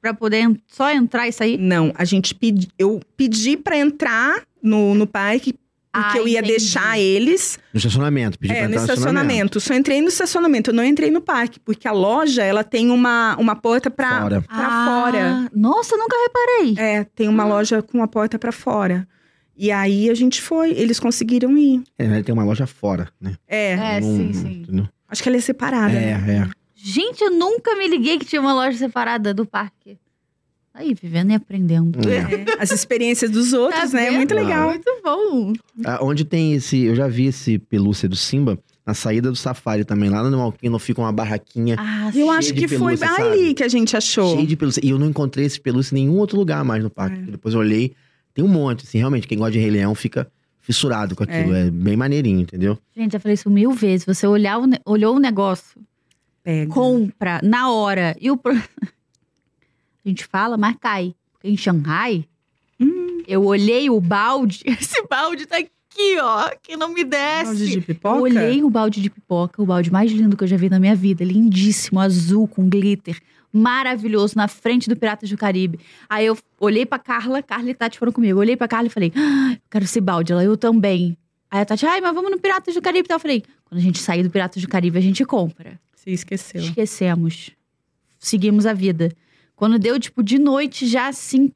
pra poder só entrar e sair? Não, a gente pedi, eu pedi pra entrar no, no parque porque Ah, eu ia entendi. deixar eles No estacionamento. Pedir É, pra no entrar estacionamento. Só entrei no estacionamento, eu não entrei no parque, porque a loja, ela tem uma, uma porta pra, Fora. pra Ah, fora. Nossa, nunca reparei. É, tem uma loja com a porta pra fora. E aí a gente foi, eles conseguiram ir. É, né, tem uma loja fora, né? É, É, Não- sim, sim. acho que ela é separada. É, né? é. Gente, eu nunca me liguei que tinha uma loja separada do parque. Aí, vivendo e aprendendo. É. É, As experiências dos outros, Tá né? É vendo? muito legal. Muito bom. Ah, Onde tem esse. Eu já vi esse pelúcia do Simba na saída do safari também. Lá no Malquino fica uma barraquinha Ah, Eu Cheio acho de que foi pelúcia, ali sabe? que a gente achou. cheia de pelúcia. E eu não encontrei esse pelúcia em nenhum outro lugar mais no parque. É. Depois eu olhei, tem um monte, assim, realmente. Quem gosta de Rei Leão fica fissurado com aquilo. É, bem maneirinho, entendeu? Gente, já falei isso mil vezes. Você olhar o ne- olhou o negócio, Pega. compra na hora e o. a gente fala, mas cai. Porque em Xangai, Hum. eu olhei o balde. Esse balde tá aqui, ó, que não me desce. Balde de pipoca? Eu olhei o balde de pipoca, o balde mais lindo que eu já vi na minha vida. Lindíssimo, azul, com glitter. Maravilhoso, na frente do Piratas do Caribe. Aí eu olhei pra Carla, Carla e Tati foram comigo. Eu olhei pra Carla e falei, ah, eu quero esse balde. Ela, eu também. Aí a Tati, ai, mas vamos no Piratas do Caribe. Então eu falei, quando a gente sair do Piratas do Caribe, a gente compra. Você esqueceu. Esquecemos. Seguimos a vida. Quando deu, tipo, de noite, já assim,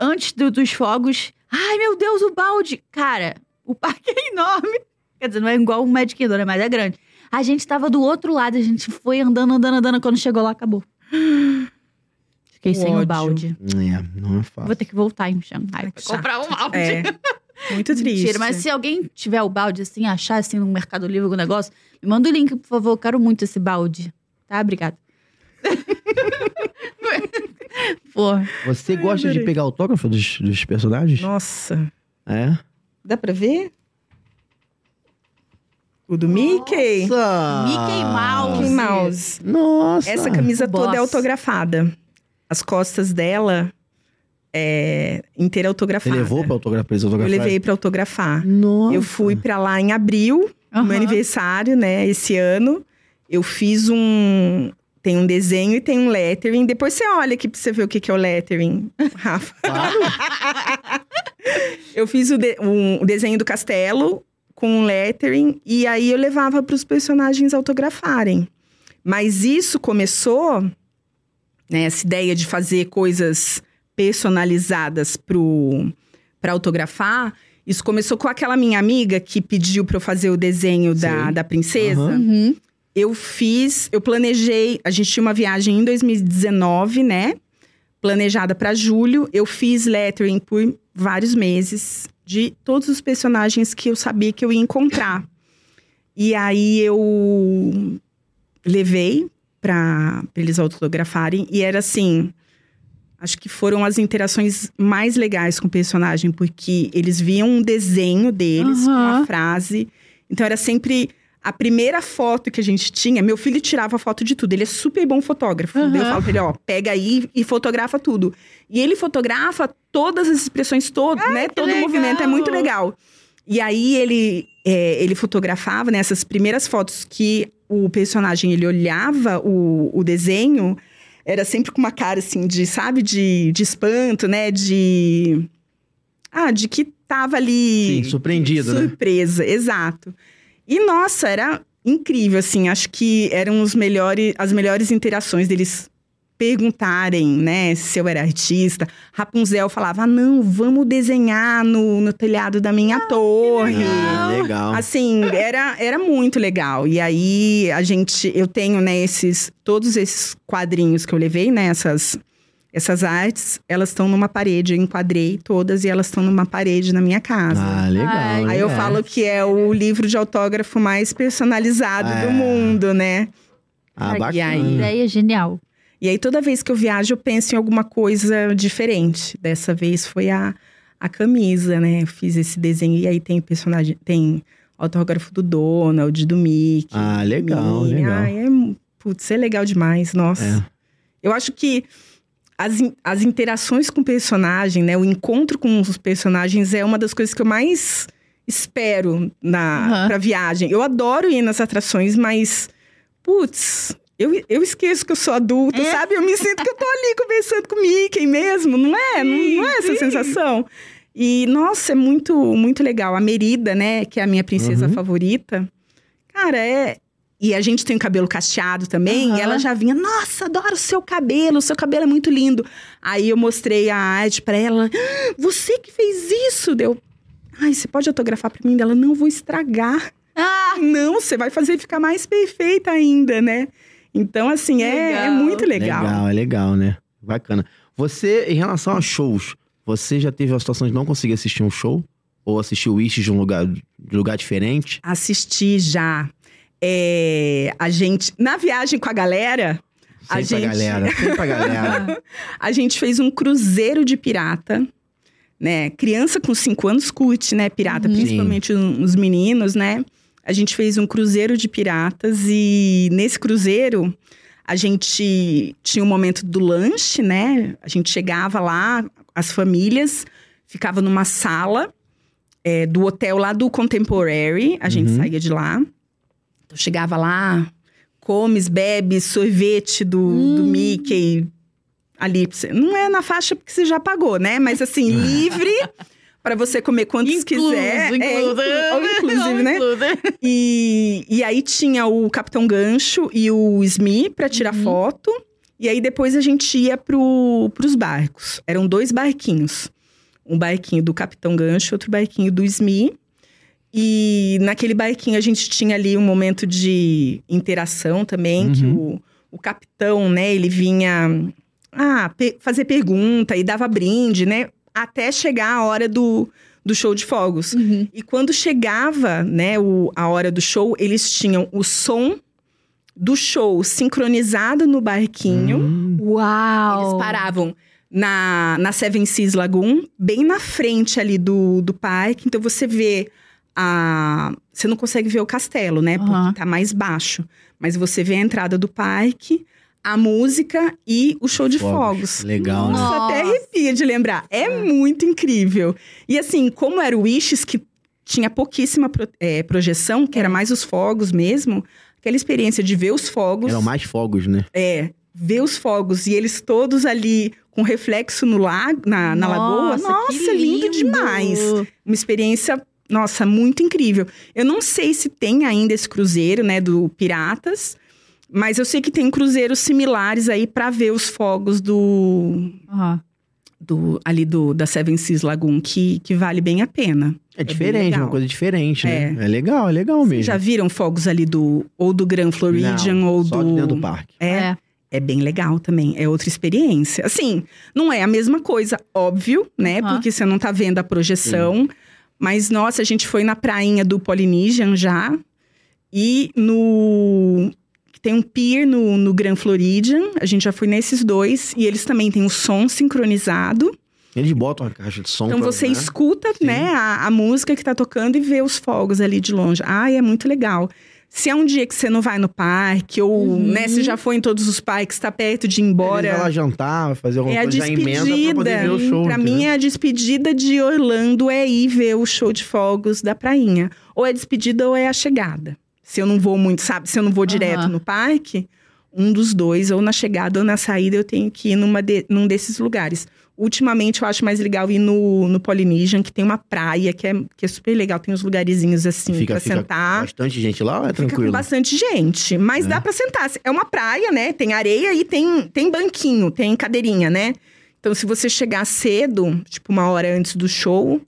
antes do- dos fogos. Ai, meu Deus, o balde! Cara, o parque é enorme. Quer dizer, não é igual o Magic Kingdom, né? Mas é grande. A gente tava do outro lado, a gente foi andando, andando, andando. Quando chegou lá, acabou. Fiquei Que sem ódio. o balde. É, não é fácil. Vou ter que voltar em Xangai Ai, pra chato. comprar um balde. É. Muito triste. Mentira, mas se alguém tiver o balde, assim, achar assim no Mercado Livre algum negócio, me manda o link, por favor. Eu quero muito esse balde. Tá? Obrigada. Pô, Você gosta de adorei. pegar autógrafo dos, dos personagens? Nossa. É? Dá pra ver? O do Mickey? Nossa! Mickey Mouse. Mickey Mouse. Nossa! Essa camisa Boss. toda é autografada. As costas dela é inteira Você autografada. levou pra autografar, pra Eu levei pra autografar. Nossa! Eu fui pra lá em abril, no Aham. meu aniversário, né, esse ano. Eu fiz um. Tem um desenho e tem um lettering. Depois você olha aqui pra você ver o que, que é o lettering, Rafa. Claro. Eu fiz o, de- um- o desenho do castelo com um lettering e aí eu levava para os personagens autografarem. Mas isso começou, né, essa ideia de fazer coisas personalizadas para autografar. Isso começou com aquela minha amiga que pediu para eu fazer o desenho da, da princesa. Uhum. Eu fiz, eu planejei, a gente tinha uma viagem em 2019, né? Planejada para julho. Eu fiz lettering por vários meses de todos os personagens que eu sabia que eu ia encontrar. e aí eu levei para eles autografarem e era assim, acho que foram as interações mais legais com o personagem, porque eles viam um desenho deles com Aham. a frase. Então era sempre a primeira foto que a gente tinha, meu filho tirava foto de tudo. Ele é super bom fotógrafo. Daí eu falo pra ele, ó, pega aí e fotografa tudo. E ele fotografa todas as expressões, todo, né? Todo o legal! movimento é muito legal. E aí ele, é, ele fotografava nessas primeiras fotos que o personagem ele olhava o, o desenho, era sempre com uma cara assim de, sabe, de, de espanto, né? De. Ah, de que tava ali. Sim, surpreendido, né? Surpresa, exato. E nossa, era incrível, assim. Acho que eram os melhores, as melhores interações deles perguntarem, né, se eu era artista. Rapunzel falava: ah, não, vamos desenhar no, no telhado da minha torre. Ah, legal. Assim, era, era muito legal. E aí, a gente... Eu tenho, né, esses... Todos esses quadrinhos que eu levei, né? Essas, Essas artes, elas estão numa parede, eu enquadrei todas e elas estão numa parede na minha casa. Ah, legal. Ai, Aí eu legal. falo que é o livro de autógrafo mais personalizado É. do mundo, né? Ah, E bacana. aí? Ideia genial. E aí toda vez que eu viajo, eu penso em alguma coisa diferente. Dessa vez foi a, a camisa, né? Eu fiz esse desenho e aí tem personagem, tem autógrafo do Donald, do Mickey. Ah, legal, legal. Ai, é, putz, é legal demais, nossa. É. Eu acho que as, in- as interações com o personagem, né? O encontro com os personagens é uma das coisas que eu mais espero na Aham. pra viagem. Eu adoro ir nas atrações, mas putz, eu, eu esqueço que eu sou adulta, É. sabe? Eu me sinto que eu tô ali conversando com o Mickey mesmo, não é? Não, não é essa sim. sensação? E nossa, é muito muito legal. A Merida, né, que é a minha princesa Uhum. favorita. Cara, é e a gente tem o cabelo cacheado também, Aham. e ela já vinha, nossa, adoro o seu cabelo, o seu cabelo é muito lindo. Aí eu mostrei a arte pra ela, "Ah, você que fez isso? Deu, ai, você pode autografar pra mim? Dela, não, vou estragar. Ah, Não, você vai fazer ficar mais perfeita ainda, né? Então, assim, é, é Legal. muito legal. Legal, é legal, né? Bacana. Você, em relação a shows, você já teve a situação de não conseguir assistir um show? Ou assistir o Wish de um lugar, de lugar diferente? Assisti já. É, a gente, na viagem com a galera, A Sempre gente- a galera, sempre a galera. A gente fez um cruzeiro de pirata, né? Criança com 5 anos curte, né? Pirata, Uhum. principalmente os meninos, né? A gente fez um cruzeiro de piratas e nesse cruzeiro a gente tinha um momento do lanche, né? A gente chegava lá, as famílias, ficava numa sala é, do hotel lá do Contemporary, a gente Uhum. saía de lá. Então chegava lá, comes, bebe, sorvete do, do Hum. Mickey ali. Não é na faixa porque você já pagou, né? Mas assim, livre para você comer quantos incluso, quiser. É, incluso. inclu- inclusive, né? Incluso. E, e aí tinha o Capitão Gancho e o Smee pra tirar Uhum. foto. E aí depois a gente ia pro, pros barcos. Eram dois barquinhos. Um barquinho do Capitão Gancho e outro barquinho do Smee. E naquele barquinho a gente tinha ali um momento de interação também, que o, o capitão, né, ele vinha ah, pe- fazer pergunta e dava brinde, né? Até chegar a hora do, do show de fogos. Uhum. E quando chegava, né, o, a hora do show, eles tinham o som do show sincronizado no barquinho. Hum, Uau! Eles paravam na, na Seven Seas Lagoon, bem na frente ali do, do parque. Então você vê a. Você não consegue ver o castelo, né? Porque tá mais baixo. Mas você vê a entrada do parque, a música e o show de fogos. Legal, né? Nossa, até Nossa. arrepia de lembrar. É muito incrível. E assim, como era o Wishes, que tinha pouquíssima pro- é, projeção, que era mais os fogos mesmo, aquela experiência de ver os fogos. Eram mais fogos, né? É, ver os fogos e eles todos ali com reflexo no lago, na, na lagoa. que Nossa, lindo demais. Uma experiência, nossa, muito incrível. Eu não sei se tem ainda esse cruzeiro, né, do Piratas, mas eu sei que tem cruzeiros similares aí para ver os fogos do, Aham. do ali do da Seven Seas Lagoon, que, que vale bem a pena. É bem diferente, legal. uma coisa diferente, né? É legal, é legal Vocês mesmo. já viram fogos ali do ou do Grand Floridian Não, ou só do de dentro do parque. É, É. é bem legal também. É outra experiência. Assim, não é a mesma coisa, óbvio, né? Aham. Porque você não tá vendo a projeção. Mas, nossa, a gente foi na prainha do Polynesian já. E no. Tem um pier no, no Grand Floridian. A gente já foi nesses dois. E eles também têm um som sincronizado. Eles botam a caixa de som Então pra- você né? escuta, Sim. né, a, a música que tá tocando e vê os fogos ali de longe. Ai, é muito legal. Se é um dia que você não vai no parque, ou, Uhum. né, se já foi em todos os parques, tá perto de ir embora. vão lá jantar, vai fazer alguma É a coisa, já pra despedida. ver o show. pra mim, a despedida de Orlando é ir ver o show de fogos da prainha. Ou é despedida ou é a chegada. Se eu não vou muito, sabe? Se eu não vou direto Aham. no parque, um dos dois, ou na chegada ou na saída, eu tenho que ir numa de- num desses lugares. Ultimamente, eu acho mais legal ir no, no Polynesian, que tem uma praia que é, que é super legal. Tem uns lugarzinhos assim Fica, pra fica sentar. bastante gente lá ou é Fica com tranquilo? bastante gente, mas É. dá pra sentar. É uma praia, né? Tem areia e tem, tem banquinho, tem cadeirinha, né? Então, se você chegar cedo, tipo uma hora antes do show,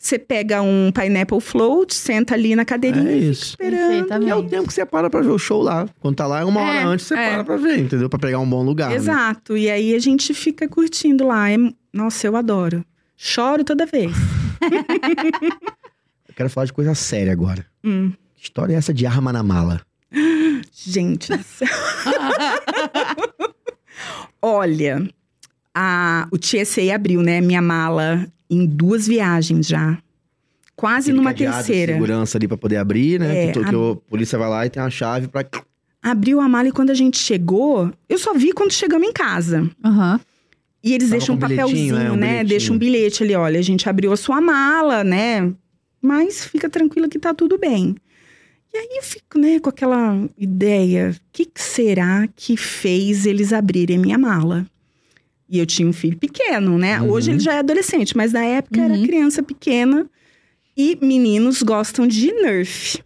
Você pega um pineapple float, senta ali na cadeirinha É isso. fica esperando. Perfeitamente. E é o tempo que você para pra ver o show lá. Quando tá lá, uma hora É, antes você é. para pra ver, entendeu? Pra pegar um bom lugar. né? Exato. E aí a gente fica curtindo lá. É- Nossa, eu adoro. Choro toda vez. Eu quero falar de coisa séria agora. Hum. Que história é essa de arma na mala? Gente do céu. Olha, a, o TSA abriu, né, minha mala em duas viagens já. Quase Aquele numa terceira. segurança ali pra poder abrir, né? É, que, to- que a- o polícia vai lá e tem uma chave pra. Abriu a mala e quando a gente chegou, eu só vi quando chegamos em casa. Aham. E eles Tava deixam um papelzinho, é, um né? Deixam um bilhete ali, olha, a gente abriu a sua mala, né? Mas fica tranquila que tá tudo bem. E aí eu fico, né, com aquela ideia, o que, que será que fez eles abrirem minha mala? E eu tinha um filho pequeno, né? Uhum. Hoje ele já é adolescente, mas na época era Uhum. criança pequena. E meninos gostam de Nerf.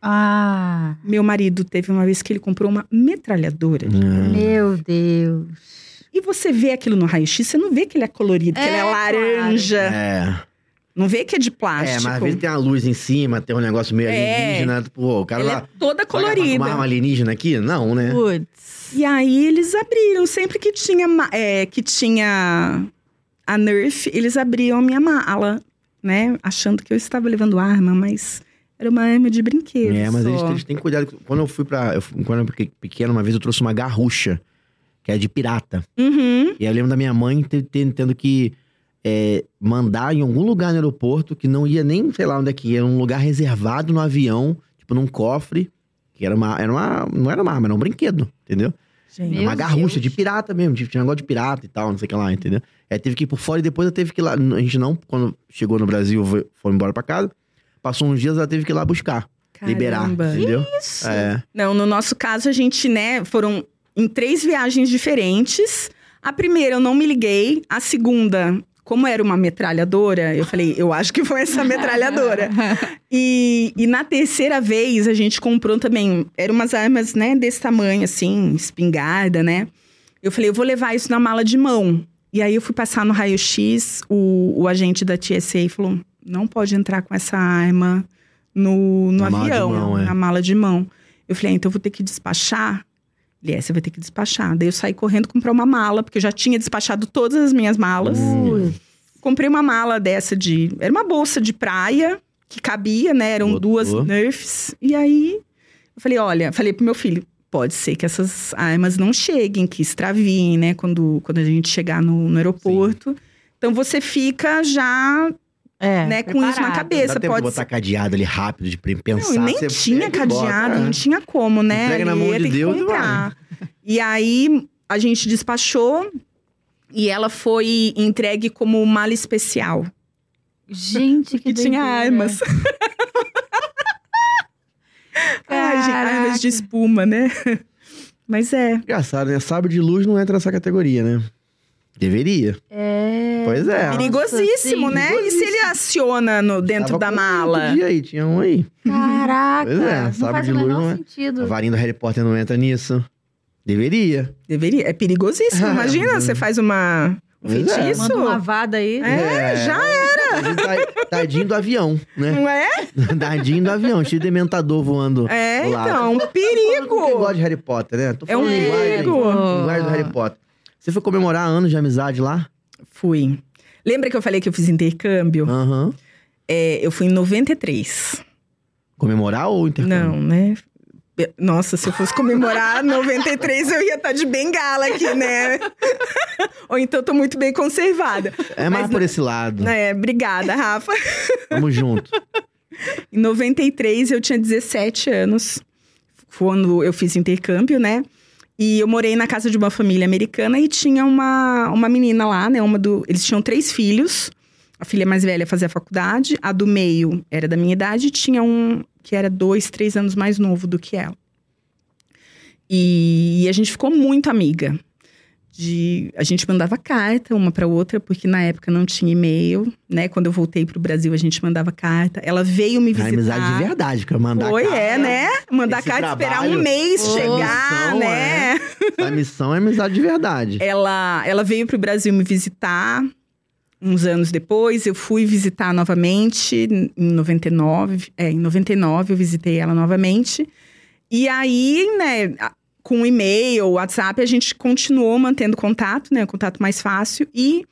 Ah, Meu marido teve uma vez que ele comprou uma metralhadora. Hum. meu Deus. E você vê aquilo no raio-x, você não vê que ele é colorido, que ele é É, laranja. É. Não vê que é de É, plástico. mas às vezes tem uma luz em cima, tem um negócio meio É. alienígena. Pô, o cara Ela lá. é toda colorida. Uma arma alienígena aqui? Não, né? Putz. E aí eles abriram. Sempre que tinha, é, que tinha a Nerf, eles abriam a minha mala, né? Achando que eu estava levando arma, mas era uma arma de brinquedo. É, mas eles, eles têm cuidado. Quando eu fui pra. Eu, quando eu fiquei pequeno, uma vez eu trouxe uma garrucha, que é de pirata. Uhum. E eu lembro da minha mãe te- te- tendo que é, mandar em algum lugar no aeroporto, que não ia nem, sei lá onde é que ia, um lugar reservado no avião, tipo num cofre, que era uma. Era uma não era uma arma, era um brinquedo, entendeu? Gente. Meu uma garrucha Deus. de pirata mesmo, de, tinha negócio de pirata e tal, não sei o que lá, entendeu? Aí teve que ir por fora e depois eu teve que ir lá. A gente não, quando chegou no Brasil, foi, foi embora pra casa. Passou uns dias, ela teve que ir lá buscar, liberar, Caramba. entendeu? Isso. É. Não, no nosso caso, a gente, né, foram em três viagens diferentes. A primeira eu não me liguei. A segunda, como era uma metralhadora, eu falei, eu acho que foi essa metralhadora. E, e na terceira vez a gente comprou também, eram umas armas, né, desse tamanho, assim, espingarda, né? Eu falei, eu vou levar isso na mala de mão. E aí eu fui passar no raio-x, o, o agente da TSA falou: não pode entrar com essa arma no, no Na mala de avião, mão, é. na mala de mão. Eu falei, ah, então eu vou ter que despachar. Ele, é, você vai ter que despachar. Daí eu saí correndo comprar uma mala, porque eu já tinha despachado todas as minhas malas. Comprei uma mala dessa de. Era uma bolsa de praia que cabia, né? Eram Botou. duas Nerfs. E aí eu falei: olha, falei pro meu filho. Pode ser que essas armas não cheguem, que extraviem, né? Quando, quando a gente chegar no, no aeroporto. Então você fica já, É, né, com isso na cabeça. Dá tempo de pode botar cadeado ali rápido, de pensar. não, e nem você tinha cadeado, não tinha como, né? Entrega na mão de Deus e. E aí a gente despachou e ela foi entregue como mala especial. Gente, que tinha armas. Ai, gente, armas de espuma, né? Mas é. Engraçado, né? Sabre de luz não entra nessa categoria, né? Deveria. É. Pois é. Nossa, Perigosíssimo, sim. né? E se ele aciona no, dentro Tava da um mala? dia aí, tinha um aí. Caraca. Pois é, não sabre faz de o luz menor não é- A sentido. varinha do Harry Potter não entra nisso. Deveria. Deveria. É perigosíssimo. Imagina, você faz uma, um é. feitiço. Manda uma lavada aí. É, já era. Tadinho do avião, né? Não é? Tadinho do avião, cheio de dementador voando. É, lado. então, um Quem perigo. gosta de Harry Potter, né? Tô É um falando linguagem- perigo. linguagem do Harry Potter. Você foi comemorar anos de amizade lá? Fui. Lembra que eu falei que eu fiz intercâmbio? Aham. É, eu fui em 93. Comemorar ou intercâmbio? Não, né? Nossa, se eu fosse comemorar 93, eu ia estar de bengala aqui, né? Ou então eu tô muito bem conservada. É mais Mas por esse lado. É, obrigada, Rafa. Tamo junto. Em 93, eu tinha 17 anos. Quando eu fiz intercâmbio, né? E eu morei na casa de uma família americana e tinha uma, uma menina lá, né? Uma do, eles tinham três filhos. A filha mais velha fazia faculdade, a do meio era da minha idade, e tinha um que era dois, três anos mais novo do que ela. E, a gente ficou muito amiga. De, a gente mandava carta uma para outra, porque na época não tinha e-mail, né? Quando eu voltei pro Brasil, a gente mandava carta. Ela veio me É visitar. amizade de verdade, porque mandar Foi, carta- é, né? Mandar esse carta, esperar trabalho, um mês Ô, chegar, missão, né? A missão é amizade de verdade. Ela, ela veio pro Brasil me visitar. uns anos depois, eu fui visitar novamente, em 99. É, em 99 eu visitei ela novamente. E aí, né, a- com e-mail, WhatsApp, a gente continuou mantendo contato, né? Contato mais fácil. E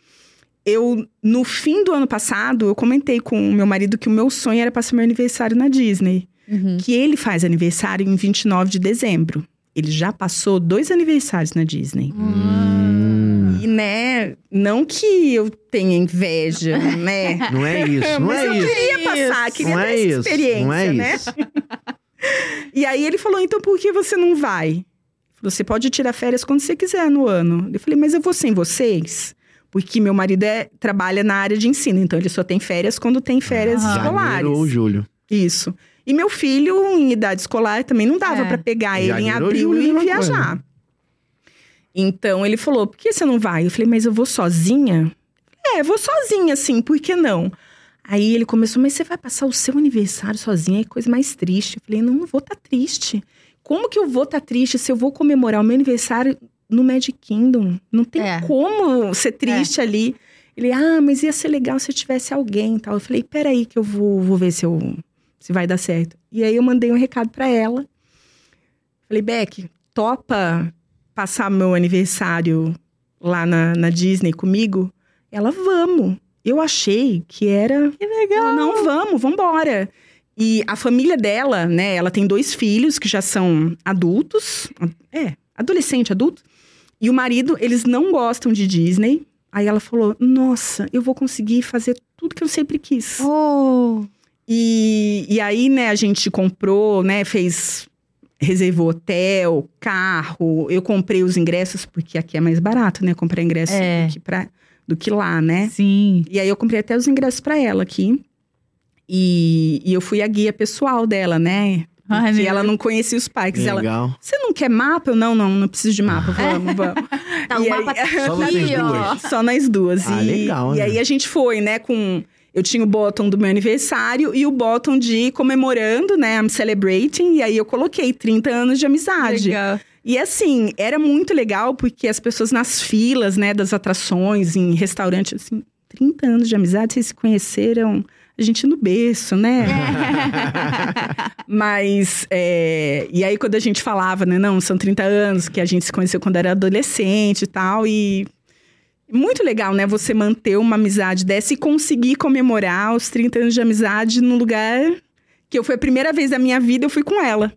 eu, no fim do ano passado, eu comentei com o meu marido que o meu sonho era passar meu aniversário na Disney. Uhum. Que ele faz aniversário em 29 de dezembro. Ele já passou dois aniversários na Disney. Hum, E, né, não que eu tenha inveja, né? não é isso, não Mas é eu isso. queria passar, queria Não ter é essa isso, experiência, não é né? isso. E aí ele falou, então por que você não vai? Você pode tirar férias quando você quiser no ano. Eu falei, mas eu vou sem vocês? Porque meu marido é, trabalha na área de ensino, então ele só tem férias quando tem férias Ah. escolares. Janeiro ou julho. Isso. E meu filho, em idade escolar, também não dava É. pra pegar ele em abril julho, e viajar. Então ele falou: por que você não vai? Eu falei, mas eu vou sozinha? É, vou sozinha, sim, por que não? Aí ele começou, mas você vai passar o seu aniversário sozinha, é coisa mais triste. Eu falei, não, não vou estar triste. Como que eu vou estar triste se eu vou comemorar o meu aniversário no Magic Kingdom? Não tem É. como ser triste ali. Ele, ah, mas ia ser legal se tivesse alguém tal. Eu falei, peraí que eu vou, vou ver se, eu, se vai dar certo. E aí eu mandei um recado pra ela. Falei, Beck, topa passar meu aniversário lá na, na Disney comigo? Ela, vamos. Eu achei que era Que legal. ela, não, vamos, vambora. E a família dela, né, ela tem dois filhos que já são adultos. É, adolescente, adulto. E o marido, eles não gostam de Disney. Aí ela falou: Nossa, eu vou conseguir fazer tudo que eu sempre quis. Oh. E, e aí, né, a gente comprou, né, fez. Reservou hotel, carro. Eu comprei os ingressos, porque aqui é mais barato, né? Comprar ingresso É. do, que pra, do que lá, né? Sim. E aí eu comprei até os ingressos pra ela aqui. E, e eu fui a guia pessoal dela, né? Ai, Porque meu ela não conhecia os parques. Ela, Legal. você não quer mapa? Eu, não, não, não preciso de mapa. Vamos, vamos. Tá, E o aí- mapa tá Só aqui, vocês ó. duas. Só nós duas. Ah, e, legal, E né? aí a gente foi, né, com... Eu tinha o bottom do meu aniversário e o bottom de comemorando, né, I'm celebrating. E aí eu coloquei 30 anos de amizade. Legal. E assim, era muito legal porque as pessoas nas filas, né, das atrações, em restaurante, assim, 30 anos de amizade, vocês se conheceram, gente no berço, né? Mas, é, e aí quando a gente falava, né, não, são 30 anos, que a gente se conheceu quando era adolescente e tal, e muito legal, né, você manter uma amizade dessa e conseguir comemorar os 30 anos de amizade num lugar que eu foi a primeira vez da minha vida, eu fui com ela.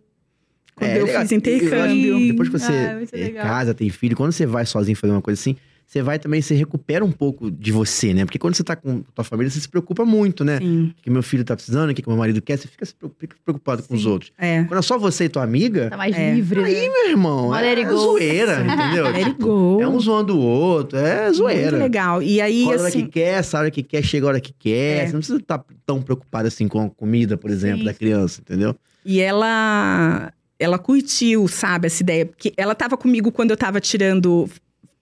Quando É, eu legal. fiz Eu acho que intercâmbio. Depois que você Ah, é, legal. casa, tem filho, quando você vai sozinho fazer uma coisa assim, você vai também, você recupera um pouco de você, né? Porque quando você tá com tua família, você se preocupa muito, né? Sim, O que meu filho tá precisando, o que meu marido quer, você fica, preocupado com os Sim. outros. é. Quando é só você e tua amiga, Tá mais É. livre, né? meu irmão, é go. zoeira, entendeu? Tipo. É um zoando o outro, é Muito zoeira. legal. E aí, Qual a hora assim, que quer, essa hora que quer, chega a hora que quer. É. Você não precisa estar tão preocupado assim com a comida, por exemplo, Sim. da criança, entendeu? E ela ela curtiu, sabe, essa ideia. Porque ela tava comigo quando eu tava tirando,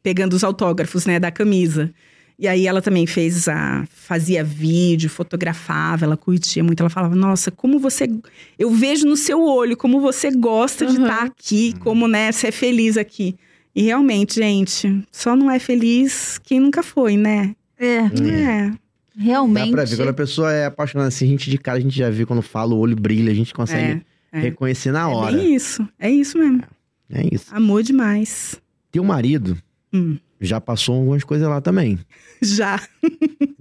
pegando os autógrafos, né, da camisa. E aí ela também fez a. fazia vídeo, fotografava, ela curtia muito. Ela falava, nossa, como você. Eu vejo no seu olho como você gosta de Uhum. estar aqui, como, né, você é feliz aqui. E realmente, gente, só não é feliz quem nunca foi, né? É, É. realmente. Dá pra ver. Quando a pessoa é apaixonada assim, a gente de cara, a gente já vê quando fala, o olho brilha, a gente consegue É, é. reconhecer na É hora. bem isso. É isso mesmo. É isso. Amor demais. Teu marido Hum. já passou algumas coisas lá também. Já.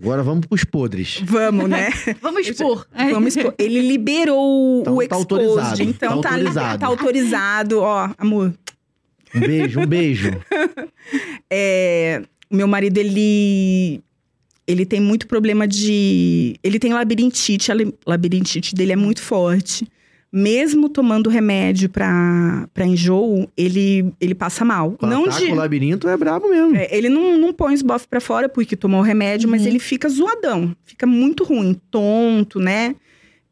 Agora vamos pros podres. Vamos, né? Vamos expor. Vamos expor. Ele liberou Então o tá exposed, autorizado, então tá tá, autorizado. tá autorizado. Ó, amor, Um beijo, um beijo. é, o meu marido, ele... Ele tem muito problema de... Ele tem labirintite, a labirintite dele é muito forte. Mesmo tomando remédio pra, pra enjoo, ele, ele passa mal. Quando não de... com o labirinto é brabo mesmo. É, ele não, não põe os bofs pra fora porque tomou o remédio, mas Uhum. ele fica zoadão. Fica muito ruim, tonto, né?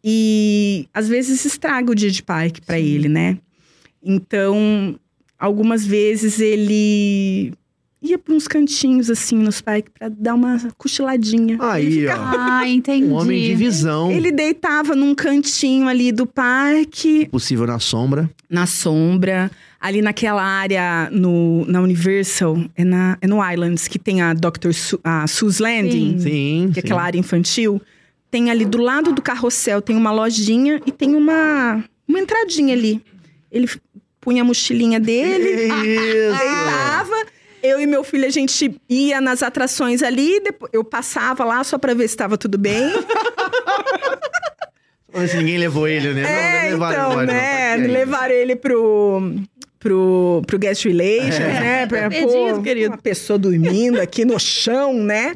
E às vezes estraga o dia de parque pra Sim. ele, né? Então, algumas vezes ele ia pra uns cantinhos assim nos parques pra dar uma cochiladinha. Ele Aí, ficava- ó. Ah, entendi. Um homem de visão. Ele deitava num cantinho ali do parque, Possível na sombra. na sombra, ali naquela área no, na Universal, é, na, é no Islands, que tem a Dr. Su, a Sue's Landing, Sim. que é sim. aquela área infantil. Tem ali do lado do carrossel, tem uma lojinha e tem uma, uma entradinha ali. Ele punha a mochilinha dele, Isso. deitava. Eu e meu filho, a gente ia nas atrações ali, depois eu passava lá só pra ver se estava tudo bem. Se ninguém levou ele, né? É, não, não levaram então, embora, não. né? Tá ainda. Levaram ele pro, pro, pro guest relations, né? Pra, Tá perdido, querido. Uma pessoa dormindo aqui no chão, né?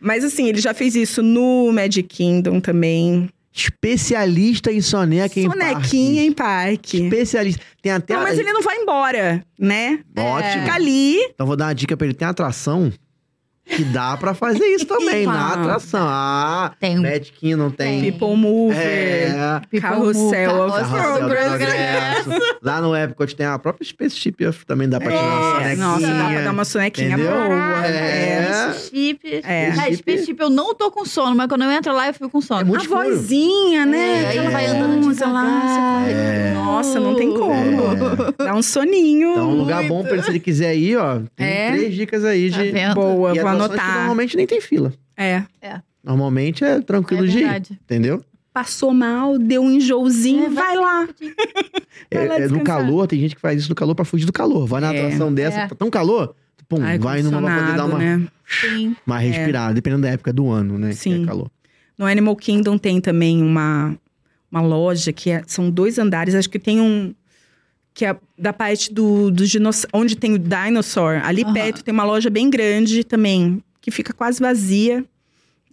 Mas assim, ele já fez isso no Magic Kingdom também. Especialista em soneca em Sonequinha em parque. parque. Especialista. Tem até... Não, mas ele não vai embora, né? Ótimo. Fica ali. Então vou dar uma dica pra ele. Tem atração que dá pra fazer isso também, na atração. Ah, Tem. Magic Kingdom tem... People Mover. É... People Carrossel Move, of Carrossel Progress. Lá no Epcot tem a própria Spaceship Earth também dá pra tirar uma É, sonequinha. nossa, dá pra dar uma sonequinha entendeu? boa. É. Chip. É. Ah, Space Chip, eu não tô com sono, mas quando eu entro lá, eu fico com sono. É muito A escuro. vozinha, né? É, aí Aquela vai andando voz lá, É. Nossa, não tem como. Dá um soninho. Então, um lugar bom pra ele, se ele quiser ir, ó. Tem É. três dicas aí Tá de. vendo? Boa, que anotar. normalmente nem tem fila. É. Normalmente é tranquilo É de ir. verdade. Entendeu? Passou mal, deu um enjoozinho, É, vai vai lá. É, Vai lá é no calor, tem gente que faz isso no calor pra fugir do calor. Vai na É. atração dessa, É. tá tão calor, pum, Ar vai numa pra poder dar uma, né? Uma respirada, dependendo da época do ano, né? que Sim. é calor. No Animal Kingdom tem também uma, uma loja que é- são dois andares. Acho que tem um. Que é da parte do, dos dinossauros. Onde tem o dinosaur. Ali Aham. perto tem uma loja bem grande também. Que fica quase vazia.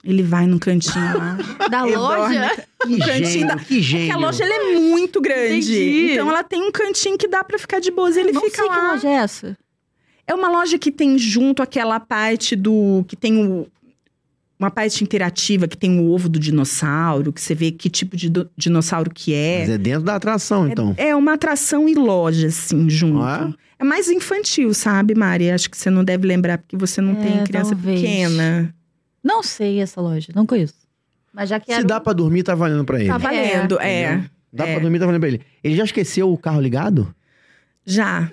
Ele vai num cantinho lá. Da loja? Que cantinho gênio, da- que gênio. Porque a loja ela é muito grande. Entendi. Então ela tem um cantinho que dá pra ficar de boas. Ele não fica sei lá. que loja é essa. É uma loja que tem junto aquela parte do. que tem o. Uma parte interativa que tem o ovo do dinossauro, que você vê que tipo de do- dinossauro que é. Mas é dentro da atração, então. É uma atração e loja, assim, junto. Ah, É mais infantil, sabe, Mari? Acho que você não deve lembrar, porque você não É, tem criança talvez. pequena. Não sei essa loja, não conheço. Mas já Se quero. dá pra dormir, tá valendo pra ele. Tá valendo, é. Entendeu? Dá é. pra dormir, tá valendo pra ele. Ele já esqueceu o carro ligado? Já.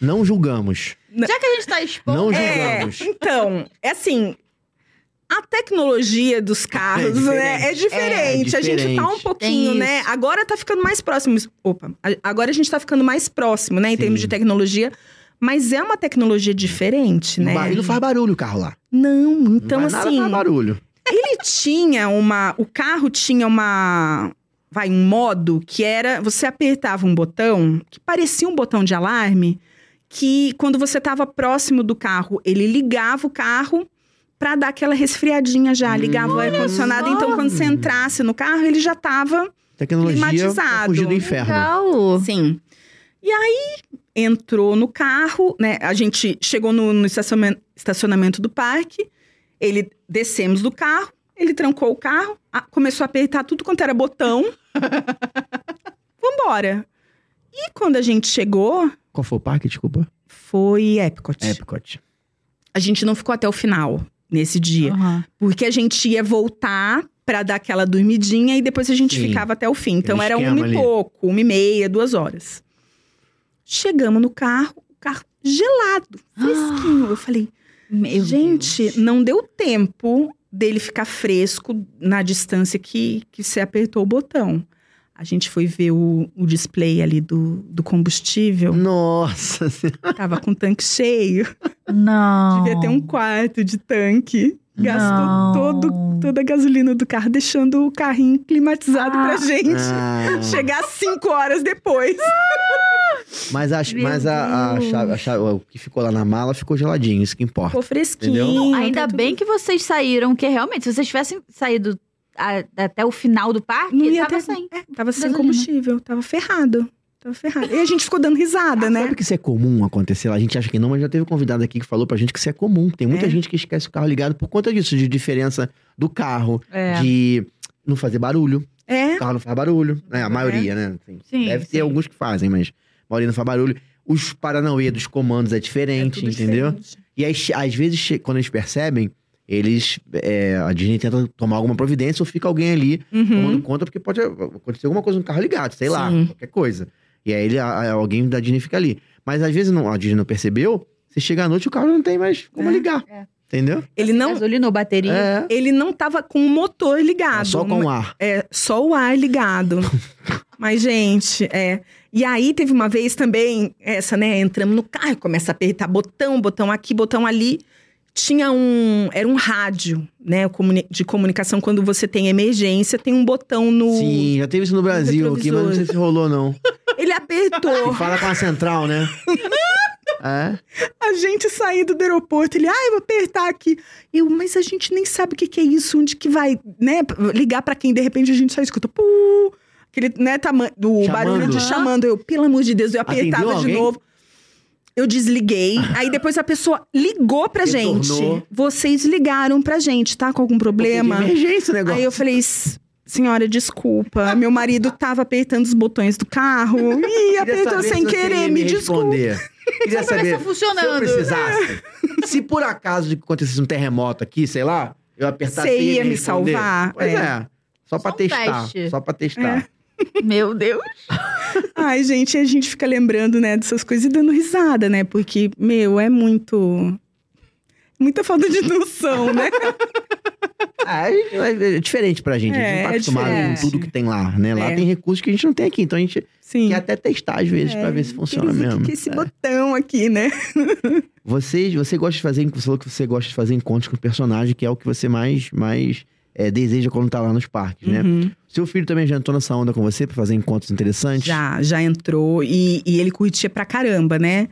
Não julgamos. Já que a gente tá expondo. Não É, julgamos. então, é assim. A tecnologia dos carros, É né? É diferente. É A gente tá um diferente. pouquinho, né? Agora tá ficando mais próximo. Opa, agora a gente tá ficando mais próximo, né? Em Sim. termos de tecnologia. Mas é uma tecnologia diferente, né? E não faz barulho o carro lá. Não, então não faz assim. Nada, faz barulho. Ele tinha uma. O carro tinha uma. Vai, um modo que era. Você apertava um botão que parecia um botão de alarme. Que quando você estava próximo do carro, ele ligava o carro pra dar aquela resfriadinha já. Ligava o ar-condicionado. Então, quando você entrasse no carro, ele já tava. Tecnologia Climatizado. fugir do inferno. Legal. Sim. E aí entrou no carro, né? A gente chegou no, no estacionamento, estacionamento do parque. Ele descemos do carro, ele trancou o carro, a- começou a apertar tudo quanto era botão. Vambora. E quando a gente chegou, Qual foi o parque, desculpa? foi Epcot. Epcot. A gente não ficou até o final nesse dia. Aham. Porque a gente ia voltar pra dar aquela dormidinha e depois a gente Sim. ficava até o fim. Então Aquele era uma e ali. pouco, uma e meia, duas horas. Chegamos no carro, o carro gelado, fresquinho. Eu falei, Meu gente, Deus. não deu tempo dele ficar fresco na distância que, que você apertou o botão. A gente foi ver o, o display ali do, do combustível. Nossa Tava com o tanque cheio. Não. Devia ter um quarto de tanque. Gastou Não. todo, toda a gasolina do carro, deixando o carrinho climatizado pra Ah. gente. Ah, Chegar cinco horas depois. mas a, Meu mas a, a chave, a chave- o que ficou lá na mala ficou geladinho, isso que importa. Ficou fresquinho. Entendeu? Ainda tá tudo- bem que vocês saíram, que realmente, se vocês tivessem saído a- até o final do parque, Não ia tava ter- sem. É, tava sem Gasolina. combustível. Tava ferrado. Tava ferrado. E a gente ficou dando risada, né? Sabe que isso é comum acontecer lá? A gente acha que não, mas já teve um convidado aqui que falou pra gente que isso é comum. Tem muita É. gente que esquece o carro ligado por conta disso, de diferença do carro, É. de não fazer barulho. É. O carro não faz barulho, né? A maioria, né? Assim, Sim, Deve ter sim. alguns que fazem, mas a maioria não faz barulho. Os paranauê dos comandos é diferente, tudo entendeu? diferente. E aí, às vezes, quando eles percebem, eles. é, a Disney tenta tomar alguma providência ou fica alguém ali Uhum. tomando conta, porque pode acontecer alguma coisa no carro ligado, sei lá, Sim. qualquer coisa. E aí ele, a- alguém da Disney fica ali. Mas às vezes não, a Disney não percebeu, você chega à noite e o carro não tem mais como É, ligar. é. Entendeu? Ele não, Gasolina bateria. É. ele não tava com o motor ligado. Só com o ar. É, só o ar ligado. Mas, gente, é. E aí teve uma vez também, essa, né? Entramos no carro, começa a apertar botão, botão aqui, botão ali. Tinha um. Era um rádio, né? De comunicação. Quando você tem emergência, tem um botão no. Sim, já teve isso no Brasil aqui, mas não sei se rolou, não. Ele apertou. Que fala com a central, né? É. a gente saindo do aeroporto, ele, ai, vou apertar aqui. Eu, mas a gente nem sabe o que, que é isso, onde que vai, né? Ligar pra quem, de repente, a gente só escuta, pu, aquele, né, tamanho, do Chamando. barulho de chamando. Eu, pelo amor de Deus, eu apertava de novo. Eu desliguei, aí depois a pessoa ligou pra Retornou. gente. Vocês ligaram pra gente, tá com algum problema? De emergência o negócio. Aí eu falei, "S- senhora, desculpa, meu marido tava apertando os botões do carro e Queria apertou sem se querer, me desculpa. responder. Queria pra saber se tá se eu funcionando. precisasse. se por acaso acontecesse um terremoto aqui, sei lá, eu apertasse Você ia me responder. salvar? Pois É. é. Só pra Só um testar. teste. Só pra testar. Meu Deus. Ai, gente, a gente fica lembrando, né, dessas coisas e dando risada, né? Porque, meu, é muito. Muita falta de noção, né? Ah, é, é diferente pra gente. a gente É, não tá é acostumado com diferente. tudo que tem lá, né? Lá É. tem recursos que a gente não tem aqui. Então a gente Sim. quer até testar às vezes É, pra ver se funciona mesmo. Que esse É. botão aqui, né? Você, você gosta de fazer, você falou que você gosta de fazer encontros com o personagem, que é o que você mais, mais é, deseja quando tá lá nos parques, né? Uhum. Seu filho também já entrou nessa onda com você pra fazer encontros interessantes? Já, já entrou. E, e ele curtia pra caramba, né?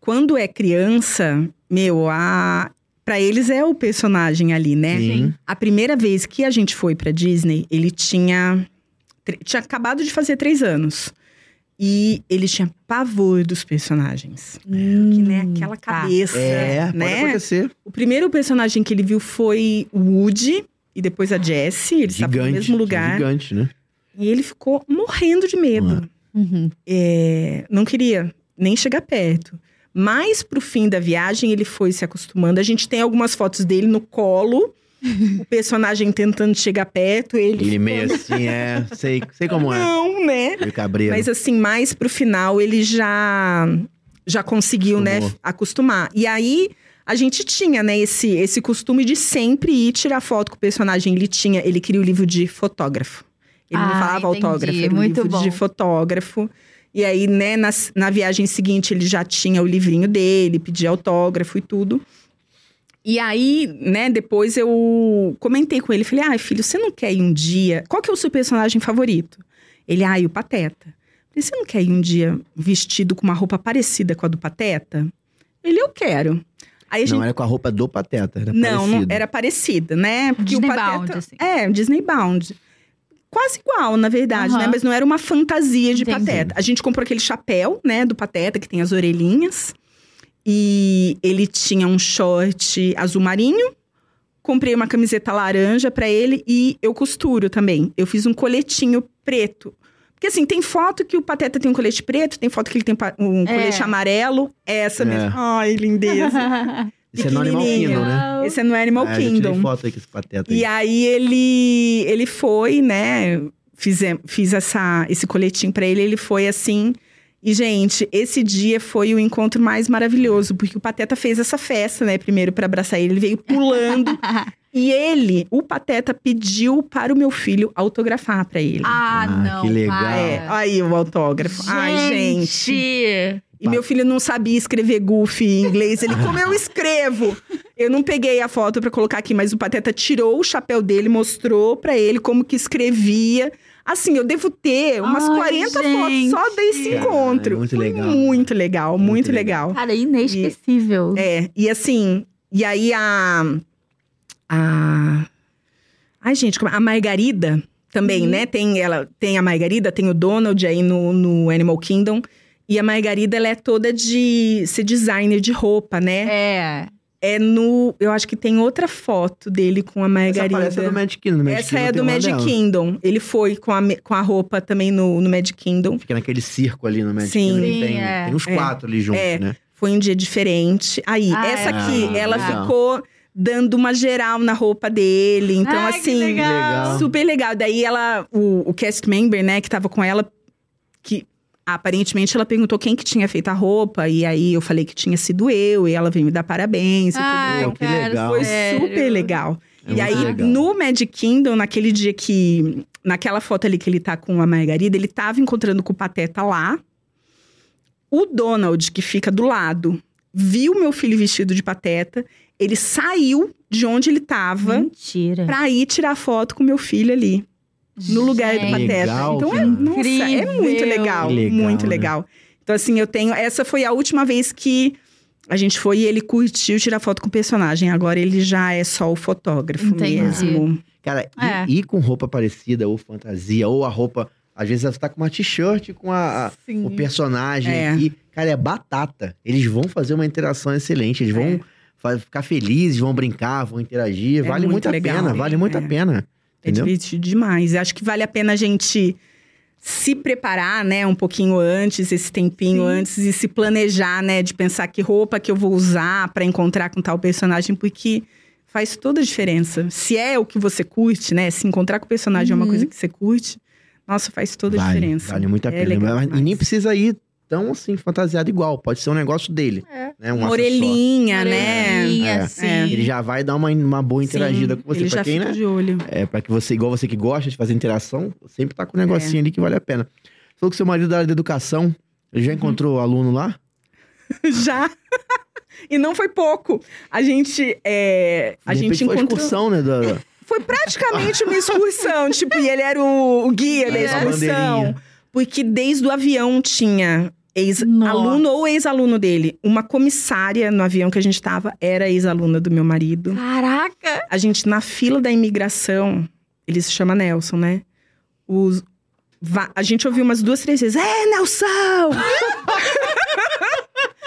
Quando é criança, meu, a. Pra eles é o personagem ali, né? Sim. A primeira vez que a gente foi pra Disney, ele tinha. Tinha acabado de fazer três anos. E ele tinha pavor dos personagens. que, né, aquela tá. cabeça, É, pode né? acontecer. O primeiro personagem que ele viu foi o Woody e depois a Jessie. Eles estavam no mesmo lugar. Gigante, né? E ele ficou morrendo de medo. Uhum. É, não queria nem chegar perto. Mas pro fim da viagem ele foi se acostumando. A gente tem algumas fotos dele no colo, o personagem tentando chegar perto, ele. Ele meio assim, é. Sei, sei como é. Não, né? Mas assim, mais pro final ele já já conseguiu, né, Acostumou. acostumar. E aí a gente tinha, né, esse esse costume de sempre ir tirar foto com o personagem. Ele tinha, ele queria o livro de fotógrafo. Ele não Ah, falava entendi. autógrafo, era um Muito livro de bom. fotógrafo. E aí, né, na, na viagem seguinte, ele já tinha o livrinho dele, pedia autógrafo e tudo. E aí, né, depois eu comentei com ele, falei, ai, filho, você não quer ir um dia... Qual que é o seu personagem favorito? Ele, ai, o Pateta. Falei, você não quer ir um dia vestido com uma roupa parecida com a do Pateta? Ele, eu quero. Aí gente Não era com a roupa do Pateta, era não, não, era parecida, né? Porque Disney o Pateta, Bound, assim. É, Disney Bound. Quase igual, na verdade, Aham. né? Mas não era uma fantasia de Entendi. Pateta. A gente comprou aquele chapéu, né, do Pateta, que tem as orelhinhas. E ele tinha um short azul marinho. Comprei uma camiseta laranja pra ele e eu costuro também. Eu fiz um coletinho preto. Porque assim, tem foto que o Pateta tem um colete preto, tem foto que ele tem um É. colete amarelo. Essa É. mesmo. Ai, lindeza. Isso é no Animal. Kingdom, né? Esse é no Animal Ah, eu Kingdom. foto aí com esse Pateta aí. E aí ele ele foi, né? Fiz, fiz essa, esse coletinho pra ele, ele foi assim. E, gente, esse dia foi o encontro mais maravilhoso, porque o Pateta fez essa festa, né? Primeiro pra abraçar ele, ele veio pulando. e ele, o Pateta, pediu para o meu filho autografar pra ele. Ah, Ah, não. que legal. para. É, aí o autógrafo. Ai, gente. E meu filho não sabia escrever goofy em inglês. Ele, como eu escrevo? Eu não peguei a foto pra colocar aqui, mas o Pateta tirou o chapéu dele, mostrou pra ele como que escrevia. Assim, eu devo ter umas Ai, 40 fotos só desse gente. encontro. Ah, muito Foi legal. Muito legal, muito, Muito legal. Cara, inesquecível. É, e assim, e aí a. A. Ai, gente, como- a Margarida também, Uhum. né? Tem, ela, tem a Margarida, tem o Donald aí no, no Animal Kingdom. E a Margarida, ela é toda de ser designer de roupa, né? É. É no. Eu acho que tem outra foto dele com a Essa Margarida. parece a do Magic Kingdom. Magic Essa Kingdom é do Magic dela. Kingdom. Ele foi com a, com a roupa também no, no Magic Kingdom. Fica naquele circo ali no Magic Sim. Kingdom. Sim, tem, é. tem uns É. quatro ali juntos, É. né? Foi um dia diferente. Aí, Ah, essa é. aqui, Ah, ela legal. ficou dando uma geral na roupa dele. Então, Ai, assim. legal. Legal. Super legal. Daí ela, o, o cast member, né, que tava com ela, que aparentemente ela perguntou quem que tinha feito a roupa, e aí eu falei que tinha sido eu, e ela veio me dar parabéns e Ai, tudo. Que legal. Foi sério. super legal. É e aí, legal. no Magic Kingdom, naquele dia que. Naquela foto ali que ele tá com a Margarida, ele tava encontrando com o Pateta lá. O Donald, que fica do lado, viu meu filho vestido de Pateta. Ele saiu de onde ele tava Mentira. pra ir tirar foto com meu filho ali. No lugar do Gente. Pateta. Legal, então é, nossa, é Incrível. muito legal, legal, muito né? legal. Então assim, eu tenho, essa foi a última vez que a gente foi e ele curtiu tirar foto com o personagem. Agora ele já é só o fotógrafo Entendi. mesmo. Cara, e- É. e, com roupa parecida, ou fantasia, ou a roupa. Às vezes você tá com uma t-shirt com a, a- o personagem É. Cara, é batata. Eles vão fazer uma interação excelente. Eles vão É. fa- ficar felizes, vão brincar, vão interagir. É vale muito muito a legal, pena, vale muito a É. pena. É Entendeu? divertido demais. Acho que vale a pena a gente se preparar, né, um pouquinho antes, esse tempinho Sim. antes e se planejar, né, de pensar que roupa que eu vou usar pra encontrar com tal personagem, porque faz toda a diferença. Se é o que você curte, né, se encontrar com o personagem é uma Uhum. coisa que você curte, nossa, faz toda a vale, diferença. Vale muito a É pena. legal Mas- e nem precisa ir tão assim, fantasiado igual. Pode ser um negócio dele. É. Né? Um orelhinha, né? Orelhinha, É. sim. É. Ele já vai dar uma, uma boa interagida Sim, com você. Ele pra já quem, fica né? de olho. É, pra que você, igual você que gosta de fazer interação, sempre tá com um É. negocinho ali que vale a pena. Você falou que seu marido é da área da educação. Ele Uhum. já encontrou aluno lá? já. e não foi pouco. A gente, é, a De gente repente foi encontrou... excursão, né? Da... Foi praticamente uma excursão. tipo, e ele era o, o guia da É, a excursão. Porque desde o avião tinha ex-aluno ou ex-aluno dele. Uma comissária no avião que a gente tava era ex-aluna do meu marido. Caraca! A gente, na fila da imigração, ele se chama Nelson, né? Os, va- a gente ouviu umas duas, três vezes. É, Nelson!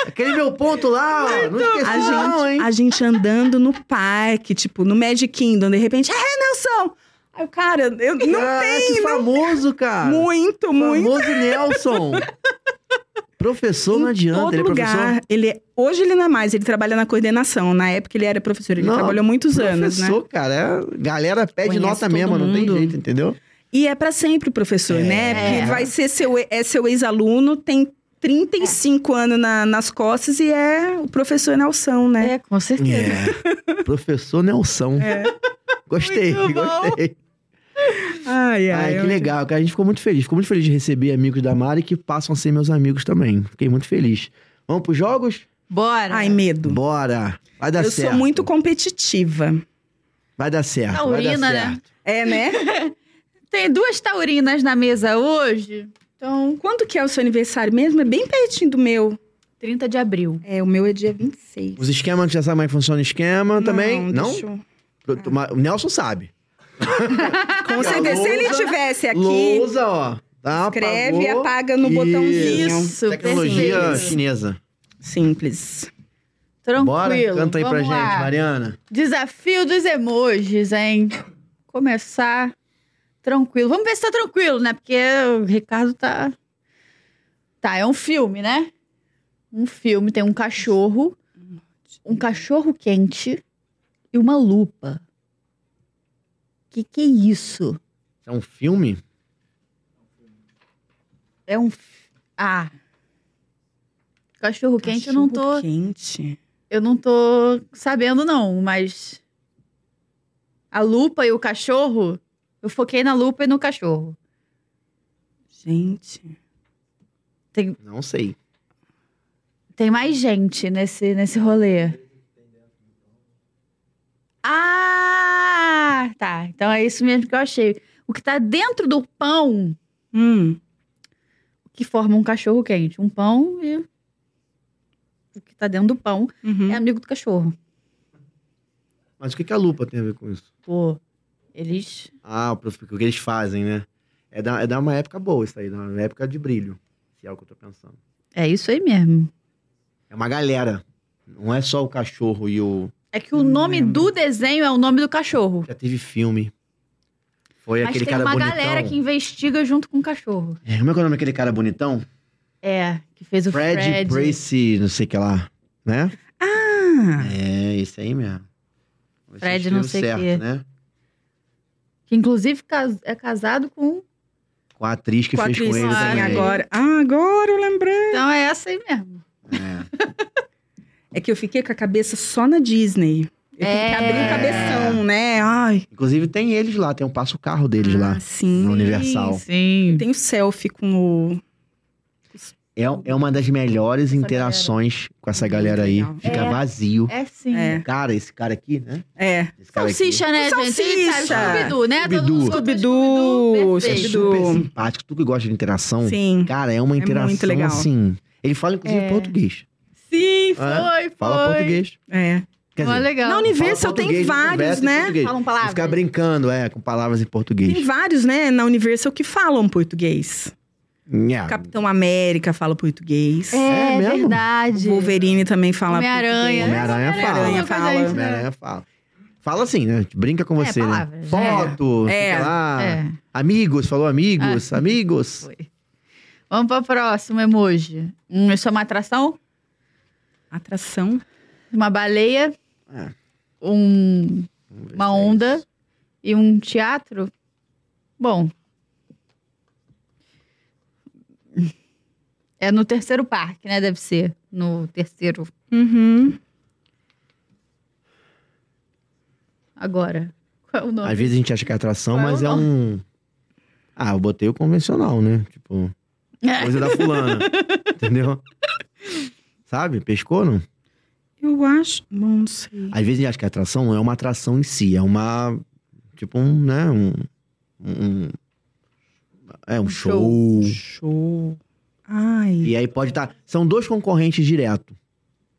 Aquele meu ponto lá, ó. Não esqueci A não, gente, hein? a gente andando no parque, tipo, no Magic Kingdom, de repente, é, Nelson! Aí o cara, eu não Caraca, que famoso, cara. Muito, muito. Famoso Nelson. professor não Em adianta, todo ele é lugar. professor. Ele é- hoje ele não é mais, ele trabalha na coordenação. Na época ele era professor, ele Não, trabalhou muitos anos, né? Professor, cara, é- galera pede Conhece nota mesmo, não tem mundo. jeito, entendeu? E é pra sempre o professor, É. né? Porque É. vai ser seu, é seu ex-aluno, tem 35 anos na- nas costas e é o professor Nelson, né? É, com certeza. É. professor Nelson. É. Gostei, Muito bom. gostei. Ai, ai. Ai, que eu- legal, cara. A gente ficou muito feliz. Ficou muito feliz de receber amigos da Mari que passam a ser meus amigos também. Fiquei muito feliz. Vamos pros jogos? Bora. Ai, medo. Bora. Vai dar eu certo. sou muito competitiva. Vai dar certo. Taurina, vai dar né? certo. É, né? Tem duas taurinas na mesa hoje. Então, Quando que é o seu aniversário mesmo? É bem pertinho do meu. 30 de abril. É, o meu é dia 26. Os esquemas, já sabe como é que funciona o esquema também? Não? eu- mas O Nelson sabe. Com certeza, se ele Lousa, esse aqui, Lousa, ó. Tá, escreve e apaga no botãozinho. Isso, Tecnologia perfeito. chinesa. Simples. Tranquilo. Bora? Canta aí pra Vamos gente, lá. Mariana. Desafio dos emojis, hein? Começar tranquilo. Vamos ver se tá tranquilo, né? Porque o Ricardo tá. Tá, é um filme, né? Um filme, tem um cachorro, um cachorro quente e uma lupa. Que que é isso? É um filme? É um. f- Ah. Cachorro quente eu não tô. Cachorro quente. Eu não tô sabendo, não, mas. A lupa e o cachorro. Eu foquei na lupa e no cachorro. Gente. Não sei. Tem mais gente nesse, nesse rolê. Ah! Tá. Então é isso mesmo que eu achei. O que tá dentro do pão Hum. que forma um cachorro quente. Um pão e. O que tá dentro do pão Uhum. é amigo do cachorro. Mas o que, que a lupa tem a ver com isso? Pô, eles. Ah, o o que eles fazem, né? É da, é da uma época boa isso aí, da uma época de brilho. Se é o que eu tô pensando. É isso aí mesmo. É uma galera. Não é só o cachorro e o. É que o Não nome lembro. do desenho é o nome do cachorro. Já teve filme. Foi Mas aquele tem cara uma bonitão. galera que investiga junto com o cachorro. É, como é que é o nome daquele cara bonitão? É, que fez o Fred, Fred. Bracy, não sei o que lá. Né? Ah, É, esse aí mesmo. Fred não sei certo, quê. né? Que inclusive é casado com. Com a atriz que com fez com atriz ele sim, também. agora. Ah, agora eu lembrei. Então é essa aí mesmo. É. É que eu fiquei com a cabeça só na Disney. Eu tenho que É. abrir o cabeção, né? Ai. Inclusive tem eles lá, tem um passo carro deles ah, lá. Sim. No Universal. Sim. Tem o selfie com o. É, é uma das melhores interações com essa galera aí. legal. Fica É. vazio. É sim. É. Cara, esse cara aqui, né? É. Esse cara aqui Salsicha, né, O gente? Salsicha. Scooby-Doo, né? Todo Scooby-Doo. Scooby-Doo, é super simpático. Tu que gosta de interação. Sim. Cara, é uma interação muito legal. assim. Ele fala, inclusive, É. português. Sim, foi, foi. Fala português. É. Quer dizer, legal. Na Universal fala tem português, vários, né? Falam palavras. fica brincando, é, com palavras em português. Tem vários, né, na Universal que falam português. Nha. Capitão América fala português. É, É mesmo? verdade. O Wolverine também fala Homem-Aranha. português. Homem-Aranha fala. Homem-Aranha fala. Homem-Aranha fala. Fala assim, né? Brinca com É, você, né? palavras. Foto, É. fica lá. É, Amigos, falou amigos, amigos. foi. Vamos para o próximo emoji. Hum, isso é uma atração? Atração. Uma baleia, É. um, uma é onda isso. e um teatro? Bom. É no terceiro parque, né? Deve ser. No terceiro. Uhum. Agora. Qual é o nome? Às vezes a gente acha que é atração, Qual é mas o é um. Ah, eu botei o convencional, né? Tipo, É. coisa da fulana. entendeu? Sabe? Pescou, não? Eu acho. Bom, não sei. Às vezes a gente acha que a atração não é uma atração em si, é uma. Tipo um, né? Um. um- é um, Um show. Show. Ai. E aí pode estar. São dois concorrentes direto.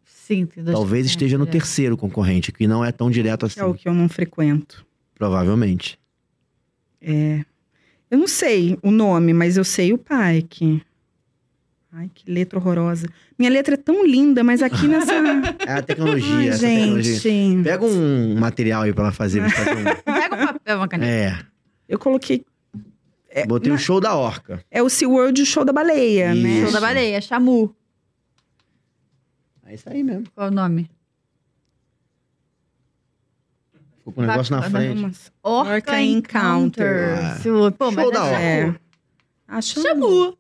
Sim, tem dois Talvez esteja no terceiro concorrente, que não é tão direto assim. É o que eu não frequento. Provavelmente. É. Eu não sei o nome, mas eu sei o Pike. Ai, que letra horrorosa. Minha letra é tão linda, mas aqui nessa. É a tecnologia, Ai, essa tecnologia. gente. Pega um material aí pra ela fazer. um- Pega um papel, uma caneta. É. Eu coloquei. É, Botei na- o show da orca. é o SeaWorld e o show da baleia, né? Isso. Show da baleia, Chamu. É isso aí mesmo. Qual é o nome? Ficou com o negócio na frente. Orca, Orca Encounter. Seu- Pô, mas Show da é orca. É. Chamu.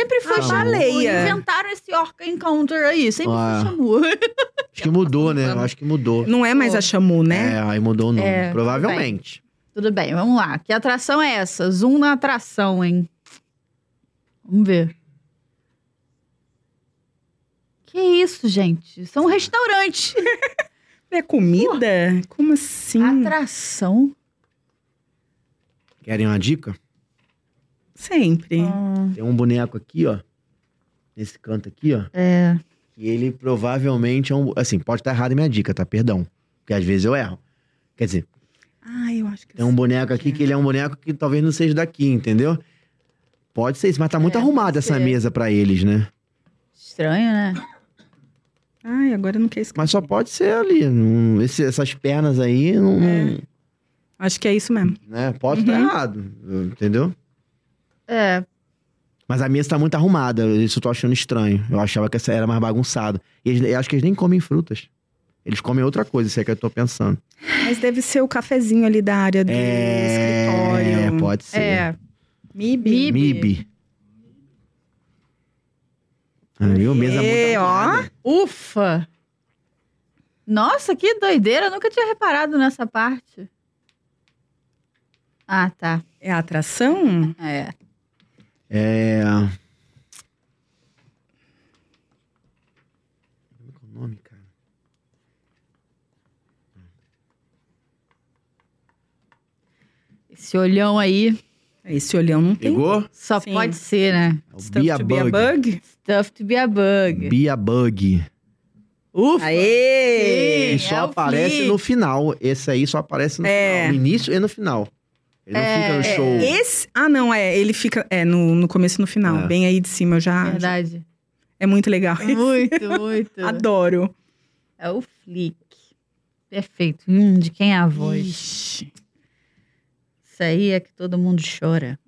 Sempre foi Ah, baleia. Inventaram esse Orca Encounter aí. Sempre Ah. foi Chamu. Acho que mudou, né? Eu acho que mudou. Não é mais a Chamu, né? É, aí mudou o nome. É, Provavelmente. Tudo bem, vamos lá. Que atração é essa? Zoom na atração, hein? Vamos ver. Que isso, gente? São um restaurante. É comida? Como assim? Atração? Querem uma dica? Sempre. Ah, Tem um boneco aqui, ó. Nesse canto aqui, ó. é. Que ele provavelmente é um. Assim, pode estar errado a minha dica, tá? Perdão. Porque às vezes eu erro. Quer dizer, Ah, eu acho que tem um boneco aqui que ele é um boneco que talvez não seja daqui, entendeu? Pode ser isso, mas tá muito É, arrumada essa ser. mesa pra eles, né? Estranho, né? Ai, agora eu não quero esquecer. Mas só pode ser ali. não- esse- essas pernas aí não. não- Acho que é isso mesmo. né? Pode estar Uhum. errado, entendeu? É. Mas a mesa tá muito arrumada. Isso eu tô achando estranho. Eu achava que essa era mais bagunçada. E eles, eu acho que eles nem comem frutas. Eles comem outra coisa, se é que eu tô pensando. Mas deve ser o cafezinho ali da área do É, escritório. pode ser. É. MIB. MIB. MIB. Ah, viu? Mesa É, muito ó. arrumada. Ufa! Nossa, que doideira. Eu nunca tinha reparado nessa parte. Ah, tá. É a atração? É. É... Como que o nome, cara? Esse olhão aí Esse olhão não tem. Pegou? só Sim. pode ser, né? É o Stuff to be a Bug. bug? Stuff to be a bug. Bia Bug. Ufa! Aê! E Sim, só é aparece no final. Esse aí só aparece no É. final. No início e no final. Ele não É, fica no é, show. Esse. Ah, não, é. Ele fica. É, no, no começo e no final. É. Bem aí de cima, eu já. Verdade. É muito legal. Muito, muito. Adoro. É o Flick. Perfeito. Hum, de quem é a voz? Ixi, Isso aí é que todo mundo chora.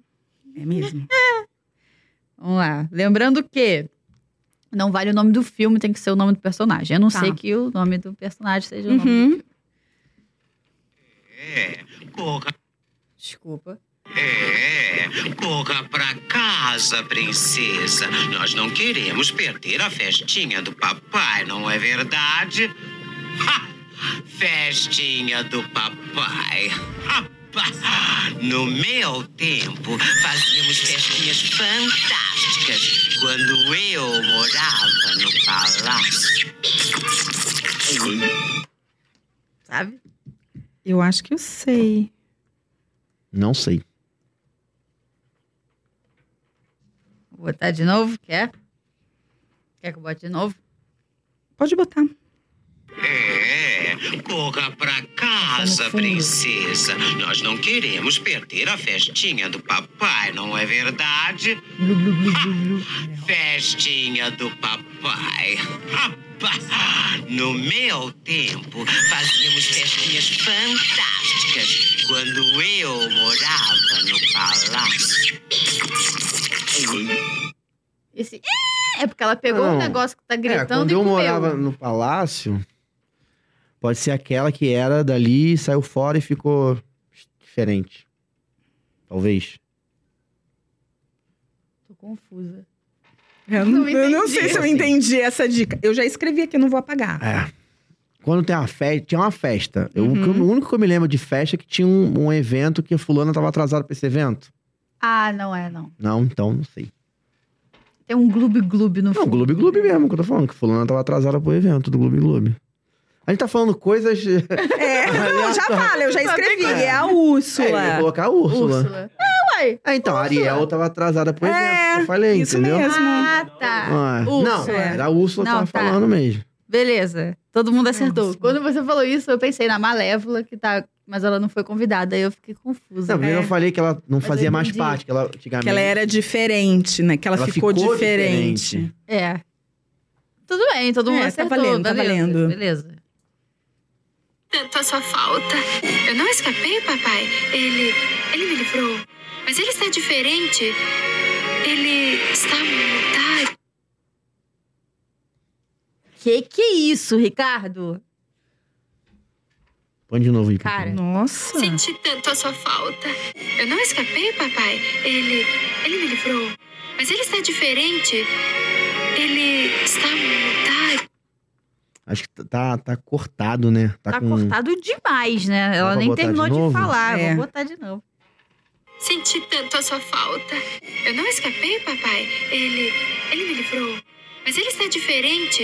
é mesmo? Vamos lá. Lembrando que não vale o nome do filme, tem que ser o nome do personagem. A não Tá. ser que o nome do personagem seja o nome do Uhum. filme. É, corra, Desculpa. é, corra pra casa, princesa. Nós não queremos perder a festinha do papai, não é verdade? Ha! Festinha do papai. Rapaz, no meu tempo, fazíamos festinhas fantásticas quando eu morava no palácio. Sabe? Eu acho que eu sei. Não sei. Vou botar de novo? Quer? Quer que eu bote de novo? Pode botar. É, corra pra casa, princesa. Nós não queremos perder a festinha do papai, não é verdade? Festinha do papai. Rapaz, no meu tempo, fazíamos festinhas fantásticas quando eu morava no palácio. Esse é porque ela pegou Não. um negócio que tá É, gritando quando e eu comeu. morava no palácio, pode ser aquela que era dali, saiu fora e ficou diferente. Talvez. Tô confusa. Eu Não não, eu não sei se eu entendi essa dica. Eu já escrevi aqui, não vou apagar. É. Quando tem uma festa, tinha uma festa. Eu- Uhum. o, que- o único que eu me lembro de festa é que tinha um, um evento que a fulana tava atrasada pra esse evento. Ah, não é, não. Não, então não sei. Tem um gloob-gloob no Não, fundo. Gloob Gloob mesmo, que eu tô falando, que fulana tava atrasada pro evento do Gloob Gloob. A gente tá falando coisas. É, não, já fala, eu já escrevi. É a Úrsula. É, eu ia colocar a Úrsula. Úrsula. É, uai. É, então, a Ariel tava atrasada pro evento. É, eu falei, isso entendeu? mesmo. Ah, tá. Ah, não, era a Úrsula que tava tá. falando mesmo. Beleza. Todo mundo acertou. Úrsula. Quando você falou isso, eu pensei na Malévola, que tá. Mas ela não foi convidada. Aí eu fiquei confusa. Não, primeiro É. eu falei que ela não Mas fazia mais parte, que ela antigamente. Que ela era diferente, né? Que ela, Ela ficou, ficou diferente. diferente. É. Tudo bem, todo mundo É, tá acertou. valendo, tá beleza, valendo. Beleza. Tanto a sua falta. Eu não escapei, papai. Ele. Ele me livrou. Mas ele está diferente. Ele está mudado. Que que é isso, Ricardo? Põe de novo aí. Cara. favor. Nossa. Senti tanto a sua falta. Eu não escapei, papai. Ele. Ele me livrou. Mas ele está diferente. Ele está mudado. Acho que tá, tá cortado, né? Tá, Tá com... cortado demais, né? Ela nem de terminou de, novo? falar. É. Vou botar de novo. Senti tanto a sua falta. Eu não escapei, papai. Ele. Ele me livrou. Mas ele está diferente.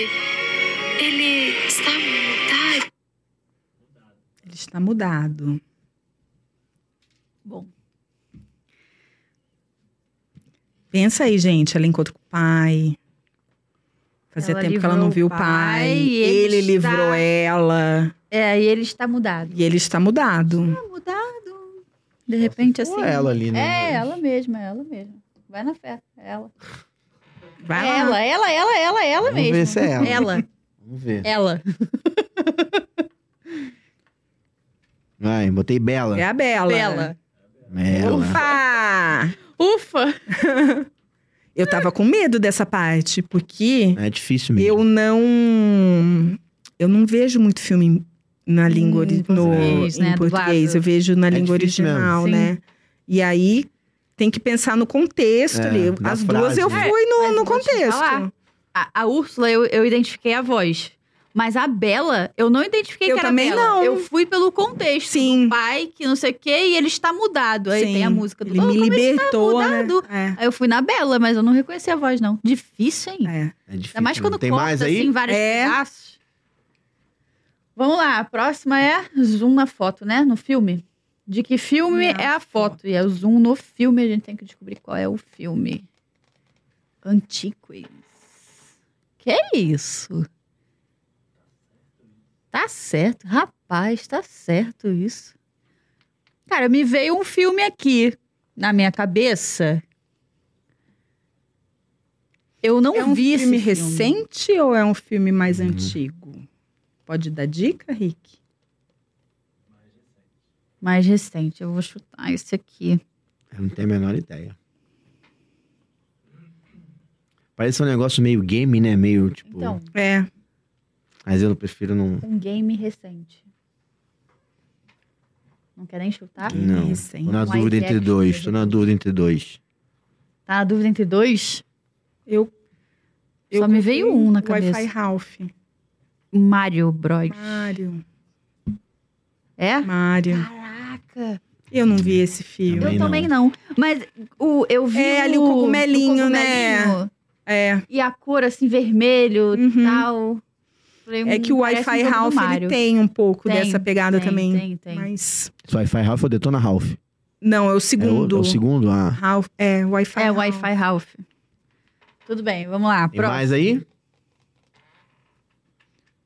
Ele está mudado. Ele está mudado. Bom. Pensa aí, gente. Ela encontra com o pai. Fazia Ela tempo que ela não viu o pai, pai. e ele Ele está- livrou ela. É, e ele está mudado. E ele está mudado. Tá mudado. De repente, assim. ela ali, né? É, ela mesma, ela mesma. Vai na fé, é ela. Vai É lá. ela, ela, ela, ela, ela Vamos mesma. ver se é ela. Ela, Vamos ver. ela. Vai, botei Bela. É a Bela. Bela. Bela. Ufa! Ufa! Eu tava com medo dessa parte, porque É difícil mesmo. eu não. Eu não vejo muito filme na língua Em ori- no, português, em né, português. Eu vejo na É língua original, mesmo. né? E aí tem que pensar no contexto É, ali. As frase, duas eu né? fui no, Mas no contexto. falar. A, a Úrsula, eu, eu identifiquei a voz. Mas a Bela, eu não identifiquei Eu que era também Bela. não. Eu fui pelo contexto. Sim. Do pai, que não sei o quê, e ele está mudado. Aí Sim. tem a música do Ele "Oh, me libertou, né? mudado. É. Aí eu fui na Bela, mas eu não reconheci a voz, não. Difícil, hein? É. É difícil. Ainda mais quando Tem corta, mais aí? assim, vários É. pedaços. Vamos lá, a próxima é zoom na foto, né? No filme. De que filme Na é a foto? E é o zoom no filme, a gente tem que descobrir qual é o filme. Antiques. Que é isso? Tá certo, rapaz, tá certo isso. Cara, me veio um filme aqui na minha cabeça. Eu não É um vi filme esse recente ou é um filme mais Uhum. antigo? Pode dar dica, Rick? Mais recente. Eu vou chutar esse aqui. Eu não tenho a menor ideia. Parece um negócio meio game, né? Meio tipo. Então, É. Mas eu prefiro não. um game recente. Não quer nem chutar? Não. recente. Tô na Live dúvida entre dois. Tô na dúvida entre dois. Tá na dúvida entre dois? Eu. Só me veio um na cabeça. Wi-Fi Ralph. Mario Bros. Mário. É? Mário. Caraca. Eu não vi esse filme. Também eu não. também não. Mas o, eu vi É, ali o cogumelinho, né? cogumelinho. É. E a cor, assim, vermelho e Uhum. tal. Falei, É hum, que o um Wi-Fi do Ralph ele tem um pouco Tem, dessa pegada tem, também. Tem, tem. Mas. Wi-Fi Ralph ou Detona Ralph? Não, é o É o, segundo. é o segundo? Ah. Ralph. É, Wi-Fi É, Ralph. Wi-Fi Ralph. Tudo bem, vamos lá. Tem mais aí?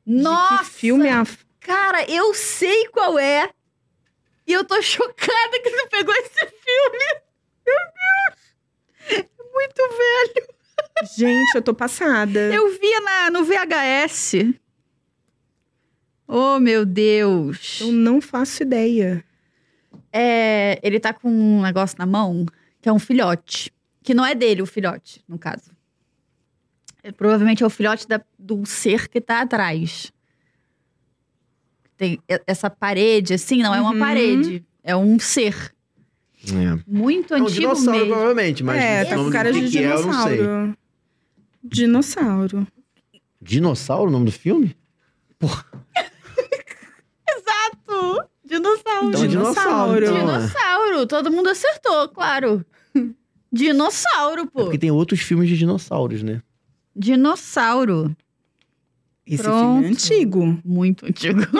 De Nossa! Que filme é a... Cara, eu sei qual é. E eu tô chocada que você pegou esse filme. Meu Deus! É muito velho. Gente, eu tô passada. Eu via na, no VHS. Oh, meu Deus. Eu não faço ideia. É, ele tá com um negócio na mão, que é um filhote. Que não é dele, o filhote, no caso. É, provavelmente é o filhote da- do ser que tá atrás. Tem essa parede, assim, não é uma Uhum. parede. É um ser. É. Muito É um antigo dinossauro, mesmo. provavelmente, mas é, o tá nome com do cara de que é, eu não sei. dinossauro. Dinossauro. Dinossauro, o nome do filme? Exato! Dinossauro. Então, dinossauro. Dinossauro. Então, é. Dinossauro. Todo mundo acertou, claro. Dinossauro, É pô. porque tem outros filmes de dinossauros, né? Dinossauro. Esse Pronto. filme é antigo. Muito antigo.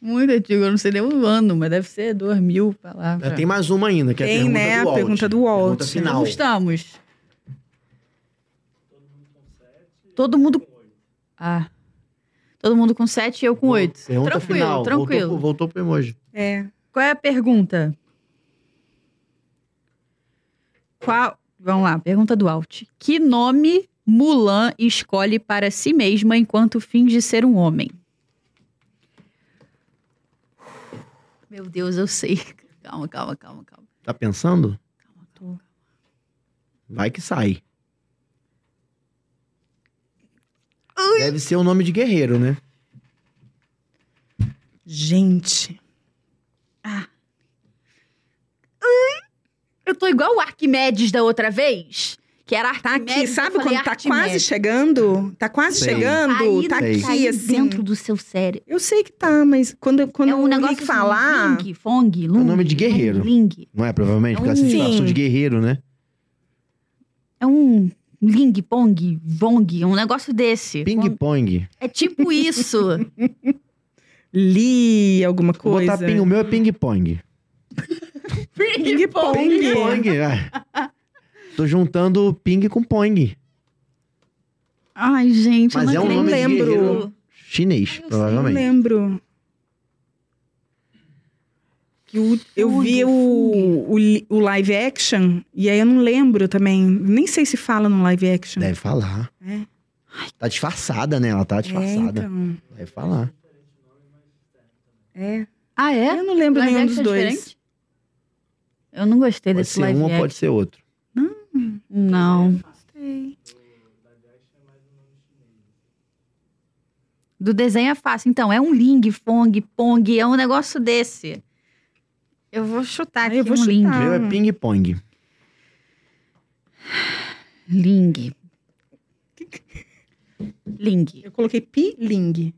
Muito antigo. Eu não sei nem o ano, mas deve ser 2000 pra lá. É, Tem mais uma ainda, que é a Tem, pergunta né? do A Walt. pergunta do Walt. Pergunta final. Como estamos? Todo mundo. Ah. Todo mundo com 7 e eu com 8. Pergunta Tranquilo, final. tranquilo. Voltou, pro- voltou pro emoji. É. Qual é a pergunta? Qual. Vamos lá, pergunta do Alt. Que nome Mulan escolhe para si mesma enquanto finge ser um homem? Meu Deus, eu sei. Calma, calma, calma, calma. Tá pensando? Tô. Vai que sai. Deve ser o nome de guerreiro, né? Gente. Eu tô igual o Arquimedes da outra vez, que era Tá Arquimedes. aqui, eu sabe quando tá Arquimedes. quase chegando? Tá quase Sei. chegando? Aí, tá Sei. aqui, tá aí assim. dentro do seu cérebro. Eu sei que tá, mas quando, quando é um negócio Rick falar... Ling, Fong, Lung, É o nome de guerreiro. Ling. Não é, provavelmente? Se Sim. disfarçou de guerreiro, né? É um Ling, Pong, Vong, um negócio desse. Ping-pong. É tipo isso. Li alguma Vou coisa. botar ping, o meu é ping-pong. Ping-pong. Ping-pong, é. Tô juntando ping com pong. Ai, gente, Mas eu é não um nome guerreiro chinês, Não provavelmente. lembro. Que o- eu vi o, o, o live action e aí eu não lembro também. Nem sei se fala no live action. Deve falar. É. Tá disfarçada, né? Ela tá É, disfarçada. então. Deve falar. É. Ah, é? Eu não lembro Live nenhum dos é dois. diferente? Eu não gostei Pode desse ser live um ou action. pode ser outro. Não. Sei. Do desenho é fácil. Então, é um Ling, Fong, Pong, é um negócio desse. Eu vou chutar aqui eu vou um chutar. Ling. Meu é ping-pong. Ling. Ling. Eu coloquei Pi-Ling.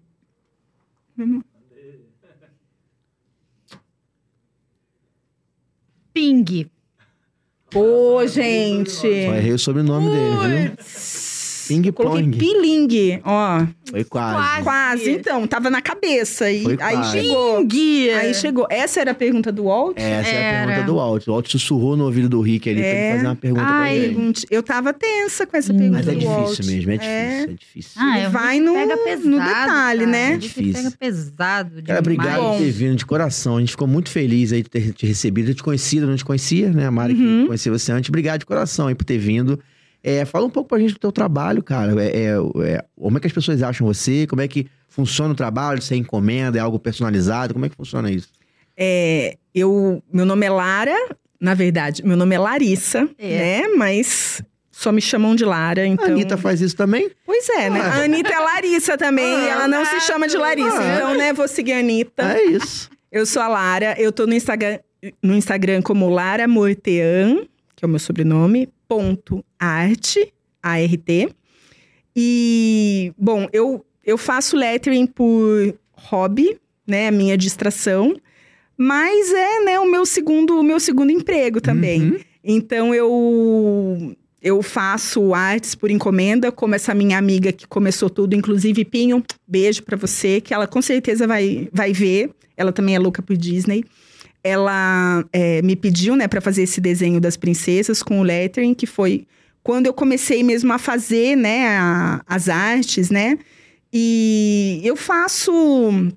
Ping. Pô, gente. Só errei o sobrenome dele, viu? Eu coloquei Ping-pong. Pi-Ling. Ó, Foi quase. quase. Então, tava na cabeça. E Foi aí quase. chegou. Ping. Aí chegou. Essa era a pergunta do Walt? Essa é a Era. pergunta do Walt. O Walt sussurrou no ouvido do Rick ali pra É. ele fazer uma pergunta pra Ai, ele. Eu tava tensa com essa Hum. pergunta Mas é do difícil Walt. mesmo, é difícil, é, difícil. Ah, vai no- pega no pesado, detalhe, cara. né? Que Difícil. Pega pesado Cara, demais. obrigado por ter vindo de coração. A gente ficou muito feliz aí de ter te recebido. Eu te conhecido, não te conhecia, né? A Mari Uhum. que conhecia você antes. Obrigado de coração aí por ter vindo. É, fala um pouco pra gente do teu trabalho, cara. É, é, é, como é que as pessoas acham você? Como é que funciona o trabalho? Você encomenda? É algo personalizado? Como é que funciona isso? É, eu, meu nome é Lara, na verdade, meu nome é Larissa, É. né? Mas só me chamam de Lara, então. A Anitta faz isso também? Pois é, né? Ah. A Anitta é Larissa também, Ah, e ela não se chama de Larissa. Ah. Então, né, vou seguir a Anitta. É isso. Eu sou a Lara, eu tô no Instagram, no Instagram como Lara Mortean, que é o meu sobrenome, arte, A-R-T. E, bom, eu, eu faço lettering por hobby, né, a minha distração, mas é, né, o meu segundo, o meu segundo emprego também. Uhum. Então eu eu faço artes por encomenda, como essa minha amiga que começou tudo, inclusive Pinho, beijo pra você, que ela com certeza vai, vai ver. Ela também é louca por Disney. Ela é, me pediu, né, para fazer esse desenho das princesas com o lettering, que foi quando eu comecei mesmo a fazer, né, a- as artes, né? E eu faço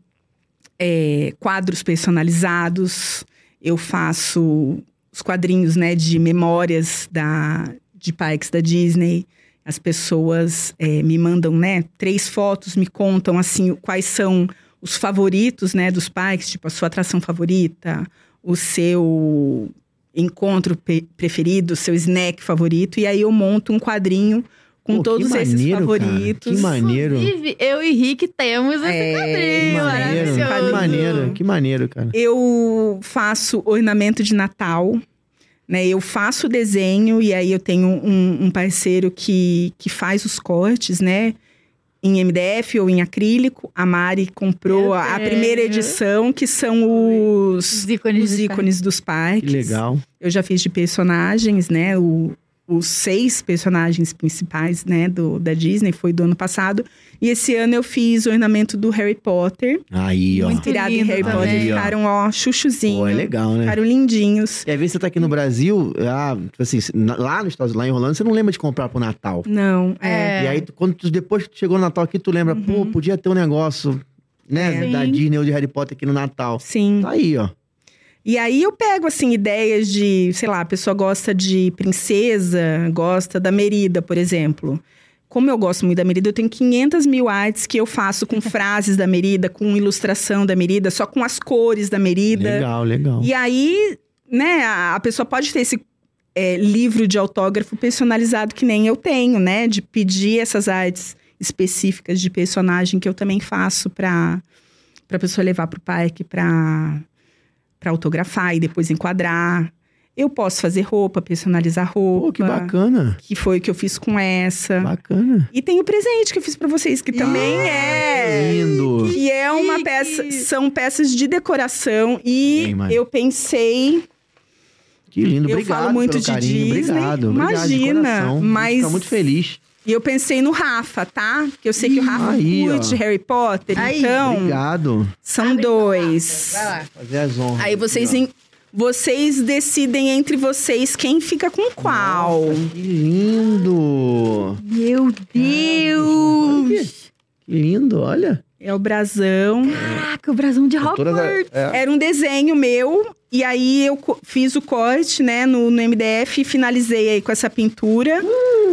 é, quadros personalizados, eu faço os quadrinhos, né, de memórias da, de parques da Disney. As pessoas é, me mandam, né, três fotos, me contam, assim, quais são os favoritos, né, dos parques, tipo, a sua atração favorita, o seu encontro preferido, o seu snack favorito. E aí eu monto um quadrinho com Pô, que todos esses maneiro, cara. favoritos. Que maneiro. Inclusive, eu e Rick temos esse É, Que quadrinho maneiro, maravilhoso. que maneiro, que maneiro, cara. Eu faço ornamento de Natal, né? Eu faço o desenho e aí eu tenho um, um parceiro que, que faz os cortes, né? Em MDF ou em acrílico. A Mari comprou a, a primeira edição, que são os, Os ícones os de ícones dos Que parques. legal. Eu já fiz de personagens, né? O, os seis personagens principais, né? Do, da Disney, foi do ano passado. E esse ano eu fiz o ornamento do Harry Potter. Aí, ó. Muito inspirado em Harry. Potter. Aí, ó. Ficaram, ó, chuchuzinho. Pô, é legal, né? Ficaram lindinhos. E às vezes você tá aqui no Brasil, ah, tipo assim, lá nos Estados lá em Orlando, você não lembra de comprar pro Natal. Não, é. É. E aí, quando tu, depois que tu chegou no Natal aqui, tu lembra, pô, Uhum. podia ter um negócio, né, É. da Sim. Disney ou de Harry Potter aqui no Natal. Sim. Tá aí, ó. E aí eu pego, assim, ideias de, sei lá, a pessoa gosta de princesa, gosta da Merida, por exemplo. Como eu gosto muito da Merida, eu tenho 500 mil artes que eu faço com frases da Merida, com ilustração da Merida, só com as cores da Merida. Legal, legal. E aí, né, a, a pessoa pode ter esse é, livro de autógrafo personalizado que nem eu tenho, né? De pedir essas artes específicas de personagem que eu também faço para a pessoa levar para o parque para autografar e depois enquadrar. Eu posso fazer roupa, personalizar roupa. Pô, que bacana. Que foi o que eu fiz com essa. Bacana. E tem o presente que eu fiz para vocês, que também é. Lindo. Que é uma peça, são peças de decoração e Bem, eu pensei, Que lindo. Eu Obrigado falo muito pelo de carinho. Disney. Obrigado. Obrigado de Imagina, coração. mas- Fico muito feliz. E eu pensei no Rafa, tá? Porque eu sei que o Rafa Aí, ó. curte Harry Potter, Aí. então Obrigado. são dois. Vai lá. Fazer as honras. Aí vocês ó. em- vocês decidem entre vocês quem fica com qual. Nossa, que lindo. Meu Deus! Que lindo, olha. É o brasão. Caraca, o brasão de Hogwarts. é. Era um desenho meu e aí eu fiz o corte, né, no, no MDF e finalizei aí com essa pintura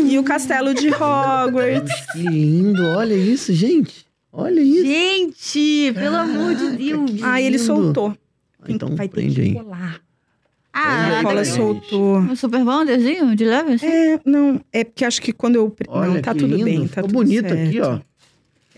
e o castelo de Hogwarts. Que lindo, olha isso, gente. Olha isso. Gente, pelo amor de Deus. Aí ele lindo. soltou. Tem- Então vai ter que aí. colar. Ah, A cola soltou. um super bom desenho de leve? assim? É, não, é porque acho que quando eu. Olha, não, tá tudo lindo. bem, tá Ficou tudo bonito certo. aqui, ó.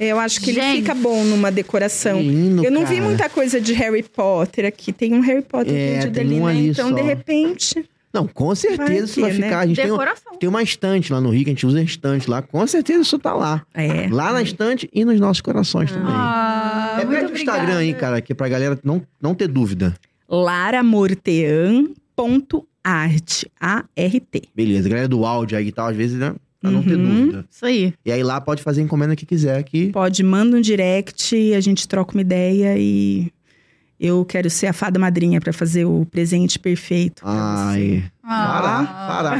É, Eu acho que ele Gente. fica bom numa decoração. Lindo, eu não vi cara. muita coisa de Harry Potter aqui. Tem um Harry Potter É, perdido tem ali, um né? ali Então, só. de repente. Não, com certeza Vai isso vai que, né? ficar. A gente tem, um- tem uma estante lá no Rio, que a gente usa estante lá. Com certeza isso tá lá. É. Lá na estante e nos nossos corações também. Ah, muito Repete o Instagram aí, cara, que é pra galera não, não ter dúvida. laramortean.art. A-R-T. Beleza, galera do áudio aí e tal, às vezes, né? Pra não ter Uhum. dúvida. Isso aí. E aí lá pode fazer a encomenda que quiser, que Pode, manda um direct, a gente troca uma ideia e. Eu quero ser a fada madrinha pra fazer o presente perfeito. pra você. Ai. Fará,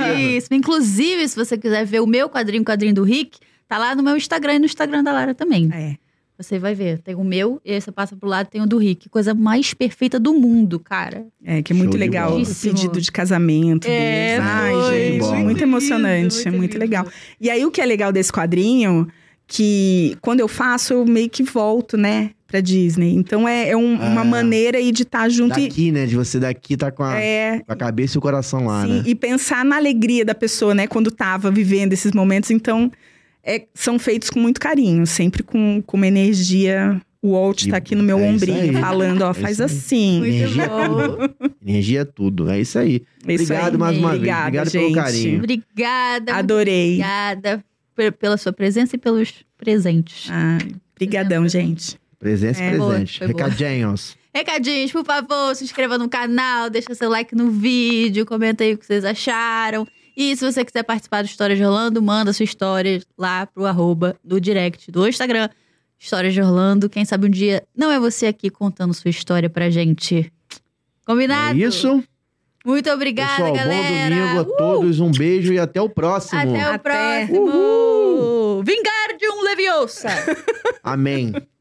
com certeza. Isso. Inclusive, se você quiser ver o meu quadrinho, o quadrinho do Rick, tá lá no meu Instagram e no Instagram da Lara também. É. Você vai ver. Tem o meu, e aí você passa pro lado, tem o do Rick. Coisa mais perfeita do mundo, cara. É, que é muito legal o pedido de casamento É, deles. Ai, gente, muito muito, lindo, emocionante, muito é muito lindo. legal. E aí, o que é legal desse quadrinho, que quando eu faço, eu meio que volto, né, pra Disney. Então, é, é um- uma Ah. maneira aí de estar junto e... Daqui, né? De você daqui tá com a, É, com a cabeça e o coração lá, sim, né? e pensar na alegria da pessoa, né, quando tava vivendo esses momentos. Então, é, são feitos com muito carinho, sempre com, com uma energia... O Walt E- tá aqui no meu é ombrinho, falando, ó, É faz assim. Muito Energia bom. Energia é tudo. É isso aí. Isso Obrigado aí. mais uma vez. Obrigada, Obrigado gente. pelo carinho. Obrigada. Adorei. Obrigada pe- pela sua presença e pelos presentes. Ah, brigadão, gente. Presença e É, presente. boa. Recadinhos. Recadinhos, por favor, se inscreva no canal, deixa seu like no vídeo, comenta aí o que vocês acharam. E se você quiser participar do História de Orlando, manda sua história lá pro arroba do direct do Instagram. História de Orlando. Quem sabe um dia não é você aqui contando sua história pra gente. Combinado? É isso. Muito obrigada, Pessoal, galera. bom domingo a todos. Um beijo e até o próximo. Até o Até. próximo. Vingardium Leviosa. Amém.